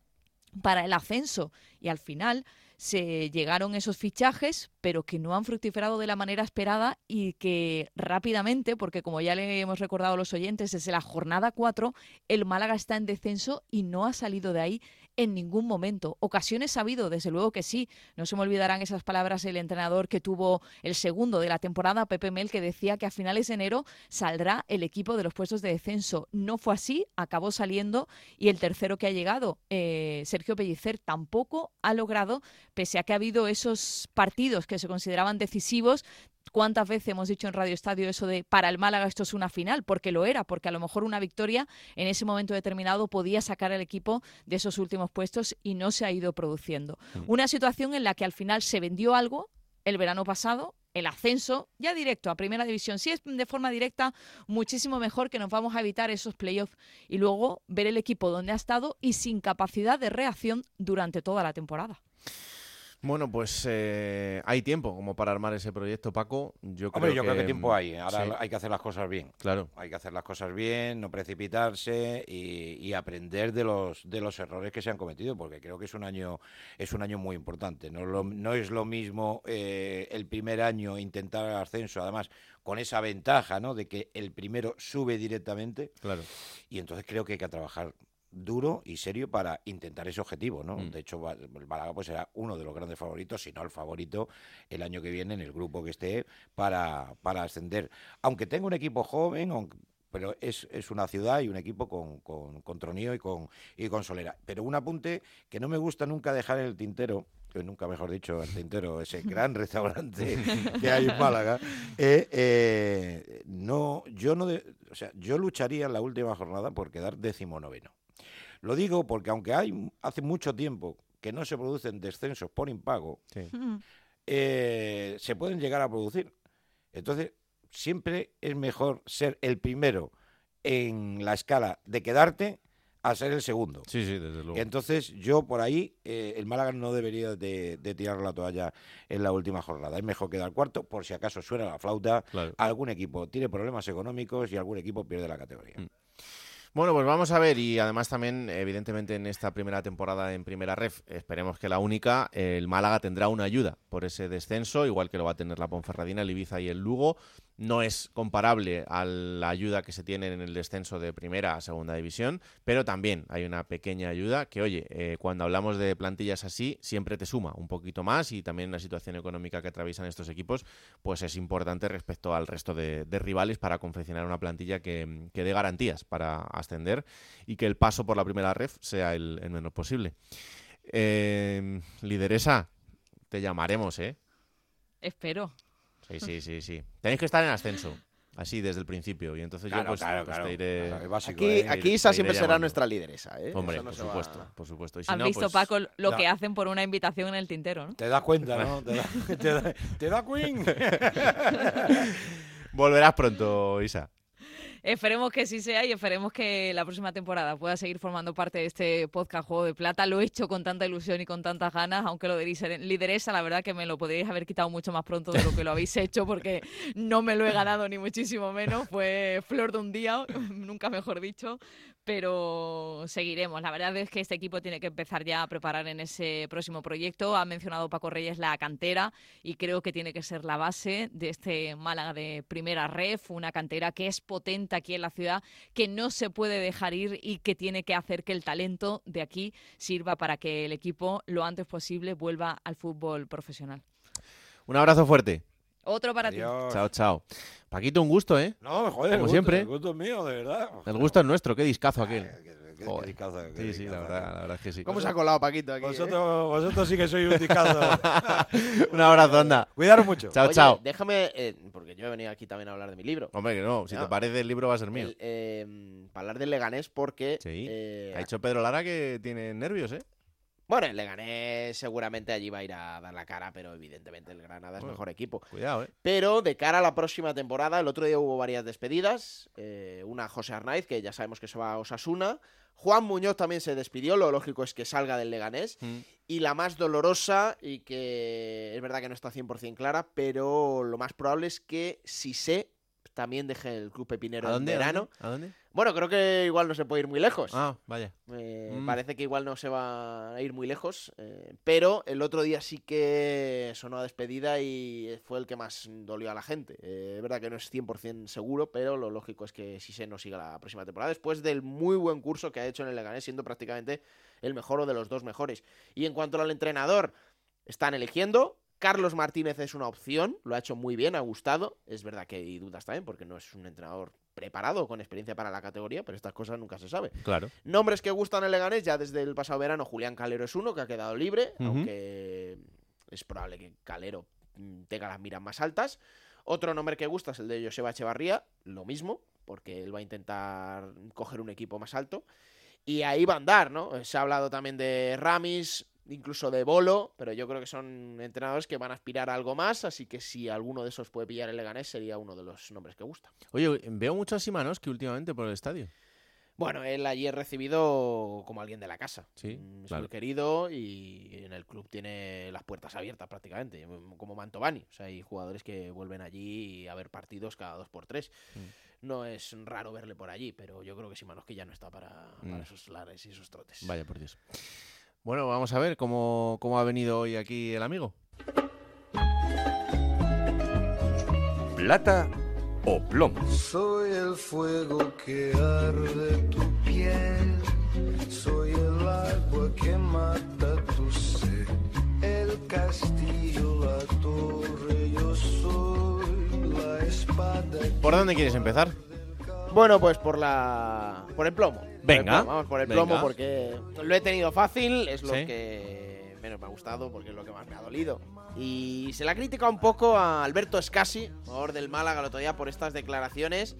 para el ascenso. Y al final se llegaron esos fichajes, pero que no han fructificado de la manera esperada y que rápidamente, porque como ya le hemos recordado a los oyentes, desde la jornada 4, el Málaga está en descenso y no ha salido de ahí en ningún momento. Ocasiones ha habido, desde luego que sí. No se me olvidarán esas palabras del entrenador que tuvo el segundo de la temporada, Pepe Mel, que decía que a finales de enero saldrá el equipo de los puestos de descenso. No fue así, acabó saliendo y el tercero que ha llegado, eh, Sergio Pellicer, tampoco ha logrado, pese a que ha habido esos partidos que se consideraban decisivos, ¿Cuántas veces hemos dicho en Radio Estadio eso de para el Málaga esto es una final? Porque lo era, porque a lo mejor una victoria en ese momento determinado podía sacar al equipo de esos últimos puestos y no se ha ido produciendo. Mm. Una situación en la que al final se vendió algo el verano pasado, el ascenso ya directo a primera división. Si es de forma directa, muchísimo mejor que nos vamos a evitar esos playoffs y luego ver el equipo donde ha estado y sin capacidad de reacción durante toda la temporada. Bueno, pues eh, hay tiempo como para armar ese proyecto, Paco. Yo creo yo que, creo que tiempo hay. Ahora hay que hacer las cosas bien. Claro. Hay que hacer las cosas bien, no precipitarse y, aprender de los de los errores que se han cometido, porque creo que es un año es un año muy importante. No, no es lo mismo eh, el primer año intentar el ascenso, además con esa ventaja, ¿no? De que el primero sube directamente. Claro. Y entonces creo que hay que trabajar duro y serio para intentar ese objetivo, ¿no? Mm. De hecho, el Málaga pues será uno de los grandes favoritos, si no el favorito, el año que viene en el grupo que esté para, para ascender. Aunque tenga un equipo joven, pero es, es, una ciudad y un equipo con, con, con Tronío y con, y con Solera. Pero un apunte que no me gusta nunca dejar en el tintero, que nunca mejor dicho, el tintero, ese [LAUGHS] gran restaurante que hay en Málaga, eh, eh, no, yo no, o sea, yo lucharía en la última jornada por quedar décimo noveno. Lo digo porque aunque hay hace mucho tiempo que no se producen descensos por impago, eh, se pueden llegar a producir. Entonces, siempre es mejor ser el primero en la escala de quedarte a ser el segundo. Sí, sí, desde luego. Entonces, yo por ahí, eh, el Málaga no debería de, tirar la toalla en la última jornada. Es mejor quedar cuarto, por si acaso suena la flauta, algún equipo tiene problemas económicos y algún equipo pierde la categoría. Mm. Bueno, pues vamos a ver y además también, evidentemente, en esta primera temporada en Primera Ref, esperemos que la única, el Málaga tendrá una ayuda por ese descenso, igual que lo va a tener la Ponferradina, el Ibiza y el Lugo. No es comparable a la ayuda que se tiene en el descenso de primera a segunda división, pero también hay una pequeña ayuda que, oye, eh, cuando hablamos de plantillas así, siempre te suma un poquito más y también la situación económica que atraviesan estos equipos, pues es importante respecto al resto de, rivales para confeccionar una plantilla que, dé garantías para ascender y que el paso por la primera ref sea el, menor posible. Eh, lideresa, te llamaremos, ¿eh? Espero. Sí, sí, sí, sí. Tenéis que estar en ascenso. Así desde el principio. Y entonces yo pues, pues te iré. aquí, ¿eh? aquí Isa siempre será nuestra lideresa, ¿eh? Hombre, por, supuesto, por supuesto. Has visto, pues, Paco, lo que hacen por una invitación en el tintero, ¿no? Te das cuenta, ¿no? [LAUGHS] te, da, te da Queen. [LAUGHS] Volverás pronto, Isa. Esperemos que sí sea y esperemos que la próxima temporada pueda seguir formando parte de este podcast Juego de Plata. Lo he hecho con tanta ilusión y con tantas ganas, aunque lo de lideresa, la verdad que me lo podríais haber quitado mucho más pronto de lo que lo habéis hecho, porque no me lo he ganado ni muchísimo menos. Fue flor de un día, [LAUGHS] nunca mejor dicho, pero seguiremos. La verdad es que este equipo tiene que empezar ya a preparar en ese próximo proyecto. Ha mencionado Paco Reyes la cantera y creo que tiene que ser la base de este Málaga de primera ref, una cantera que es potente aquí en la ciudad, que no se puede dejar ir y que tiene que hacer que el talento de aquí sirva para que el equipo lo antes posible vuelva al fútbol profesional. Un abrazo fuerte. Otro para ti. Chao, chao. Paquito, un gusto, ¿eh? No, joder, como siempre. El gusto es mío, de verdad. El gusto es nuestro, qué discazo aquel. sí, sí, la verdad, la verdad es que sí. ¿Cómo se ha colado Paquito aquí? Vosotros, eh? vosotros sí que sois un discazo. [LAUGHS] un abrazo, anda. Cuidaros mucho. Chao, chao. Déjame, eh, porque yo he venido aquí también a hablar de mi libro. Hombre, que no, si te parece el libro va a ser mío. Em, para hablar del Leganés porque... Sí, eh, ha dicho Pedro Lara que tiene nervios, ¿eh? Bueno, el Leganés seguramente allí va a ir a dar la cara, pero evidentemente el Granada es mejor equipo. Cuidado, ¿eh? Pero de cara a la próxima temporada, el otro día hubo varias despedidas. Eh, una José Arnaiz, que ya sabemos que se va a Osasuna. Juan Muñoz también se despidió, lo lógico es que salga del Leganés. Mm. Y la más dolorosa, y que es verdad que no está 100% clara, pero lo más probable es que si se también deje el Club Pepinero en verano. ¿A dónde? Bueno, creo que igual no se puede ir muy lejos. Ah, vaya. Mm. Parece que igual no se va a ir muy lejos. Eh, pero el otro día sí que sonó a despedida y fue el que más dolió a la gente. Eh, es verdad que no es 100% seguro, pero lo lógico es que si se no siga la próxima temporada. Después del muy buen curso que ha hecho en el Leganés, siendo prácticamente el mejor o de los dos mejores. Y en cuanto al entrenador, están eligiendo. Carlos Martínez es una opción, lo ha hecho muy bien, ha gustado. Es verdad que hay dudas también, porque no es un entrenador preparado con experiencia para la categoría, pero estas cosas nunca se sabe. Claro. Nombres que gustan en Leganés, ya desde el pasado verano, Julián Calero es uno que ha quedado libre, aunque es probable que Calero mm, tenga las miras más altas. Otro nombre que gusta es el de Joseba Echevarría, lo mismo, porque él va a intentar coger un equipo más alto. Y ahí va a andar, ¿no? Se ha hablado también de Ramis, incluso de Bolo, pero yo creo que son entrenadores que van a aspirar a algo más, así que si alguno de esos puede pillar el Leganés sería uno de los nombres que gusta. Oye, veo mucho a que últimamente por el estadio. Bueno, él allí es recibido como alguien de la casa. Sí, mm, es muy querido y en el club tiene las puertas abiertas prácticamente, como Mantovani. O sea, hay jugadores que vuelven allí a ver partidos cada dos por tres. Mm. No es raro verle por allí, pero yo creo que que ya no está para, para mm. esos lares y esos trotes. Vaya por Dios. Bueno, vamos a ver cómo, cómo ha venido hoy aquí el amigo. Plata o plomo. Soy el fuego que arde tu piel. Soy el agua que mata tu sed. El castillo, la torre, yo soy la espada. ¿Por dónde quieres empezar? Bueno, pues por la por el plomo. Venga. vamos por el plomo porque lo he tenido fácil, es lo que menos me ha gustado porque es lo que más me ha dolido. Y se la critica un poco a Alberto Escasi, jugador del Málaga el otro día, por estas declaraciones,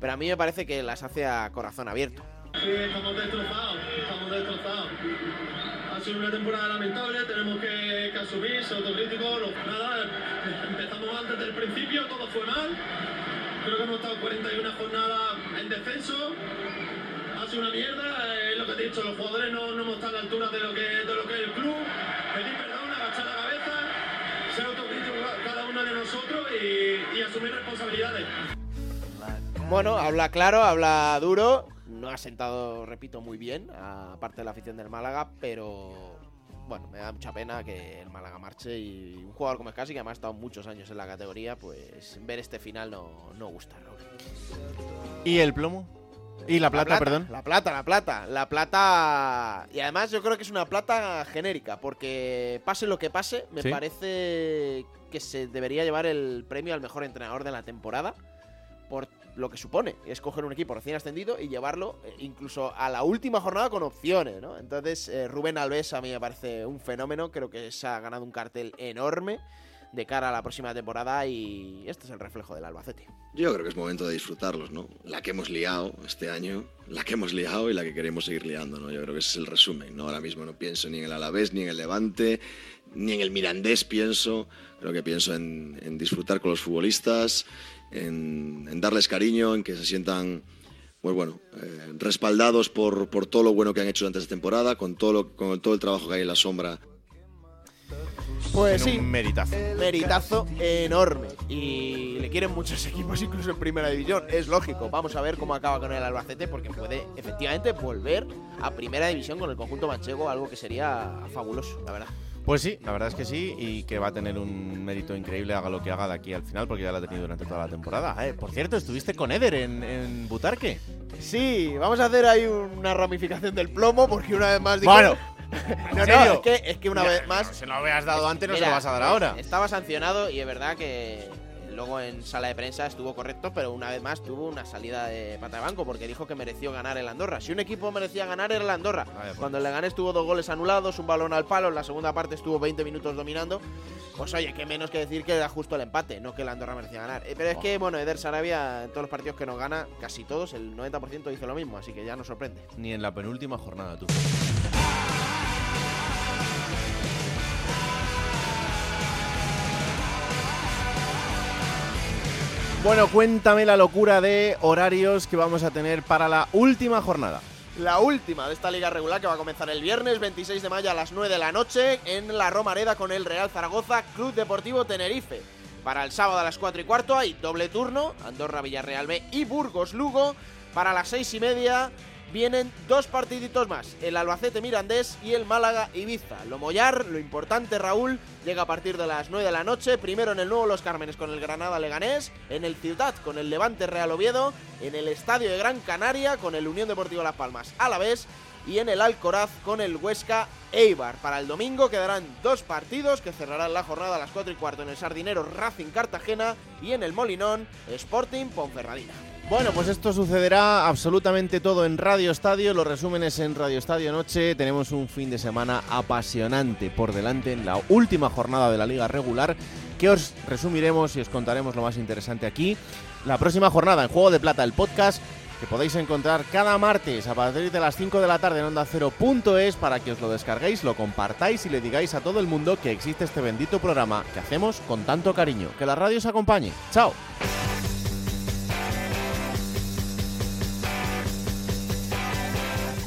pero a mí me parece que las hace a corazón abierto. Sí, estamos destrozados, estamos destrozados. Ha sido una temporada lamentable, tenemos que, que asumir, ser autocríticos. Nada, [LAUGHS] empezamos antes del principio, todo fue mal. Creo que hemos estado 41 jornadas en descenso una mierda, es lo que te he dicho, los jugadores no, no hemos estado a la altura de lo que, de lo que es el club. Pedir perdón, agachar la cabeza, ser autocrítico cada uno de nosotros y, y asumir responsabilidades. Bueno, habla claro, habla duro. No ha sentado, repito, muy bien, aparte de la afición del Málaga, pero bueno, me da mucha pena que el Málaga marche y un jugador como Escasi, que además ha estado muchos años en la categoría, pues ver este final no, no gusta, Raúl. ¿Y el plomo? ¿Y la plata, perdón? La plata, la plata. La plata. Y además yo creo que es una plata genérica, porque pase lo que pase, me Sí. parece que se debería llevar el premio al mejor entrenador de la temporada por lo que supone. Es coger un equipo recién ascendido y llevarlo eh, incluso a la última jornada con opciones, ¿no? Entonces, eh, Rubén Alves a mí me parece un fenómeno. Creo que se ha ganado un cartel enorme de cara a la próxima temporada y este es el reflejo del Albacete. Yo creo que es momento de disfrutarlos, ¿no? La que hemos liado este año, la que hemos liado y la que queremos seguir liando, ¿no? Yo creo que ese es el resumen, ¿no? Ahora mismo no pienso ni en el Alavés, ni en el Levante, ni en el Mirandés pienso. Creo que pienso en, en disfrutar con los futbolistas, en, en darles cariño, en que se sientan, pues bueno, eh, respaldados por, por todo lo bueno que han hecho durante esta temporada, con todo, lo- con todo el trabajo que hay en la sombra Pues sí. un meritazo. Meritazo enorme. Y le quieren muchos [LAUGHS] equipos, incluso en primera división. Es lógico. Vamos a ver cómo acaba con el Albacete, porque puede efectivamente volver a primera división con el conjunto manchego, algo que sería fabuloso, la verdad. Pues sí, la verdad es que sí, y que va a tener un mérito increíble, haga lo que haga de aquí al final, porque ya lo ha tenido durante toda la temporada. Eh, por cierto, estuviste con Eder en, en Butarque. Sí, vamos a hacer ahí una ramificación del plomo, porque una vez más digo. Bueno, [LAUGHS] no, no, es que, es que una Mira, vez más. no, se lo habías dado antes, no se lo vas a dar ahora. Estaba sancionado y es verdad que luego en sala de prensa estuvo correcto, pero una vez más tuvo una salida de pata de banco porque dijo que mereció ganar el Andorra. Si un equipo merecía ganar era el Andorra. pues. Cuando el Leganés tuvo dos goles anulados, un balón al palo, en la segunda parte estuvo 20 minutos dominando. Pues oye, qué menos que decir que era justo el empate, no que el Andorra merecía ganar. Eh, Pero es que, bueno, Eder Sarabia en todos los partidos que nos gana, casi todos, el 90% dice lo mismo, así que ya nos sorprende. Ni en la penúltima jornada, tú. Bueno, cuéntame la locura de horarios que vamos a tener para la última jornada. La última de esta liga regular que va a comenzar el viernes 26 de mayo a las 9 de la noche en la Romareda con el Real Zaragoza Club Deportivo Tenerife. Para el sábado a las 4 y cuarto hay doble turno, Andorra Villarreal B y Burgos Lugo. Para las 6 y media vienen dos partiditos más, el Albacete Mirandés y el Málaga Ibiza. Lo Mollar, lo importante Raúl, llega a partir de las 9 de la noche, primero en el Nuevo Los Cármenes con el Granada Leganés, en el Ciudad con el Levante Real Oviedo, en el Estadio de Gran Canaria con el Unión Deportivo Las Palmas a la vez y en el Alcoraz con el Huesca Eibar. Para el domingo quedarán dos partidos que cerrarán la jornada a las 4 y cuarto en el Sardinero Racing Cartagena y en el Molinón Sporting Ponferradina. Bueno, pues esto sucederá absolutamente todo en Radio Estadio, los resúmenes en Radio Estadio Noche. Tenemos un fin de semana apasionante por delante en la última jornada de la liga regular que os resumiremos y os contaremos lo más interesante aquí. La próxima jornada en Juego de Plata, el podcast que podéis encontrar cada martes a partir de las 5 de la tarde en onda Cero.es para que os lo descarguéis, lo compartáis y le digáis a todo el mundo que existe este bendito programa que hacemos con tanto cariño. Que la radio os acompañe. Chao.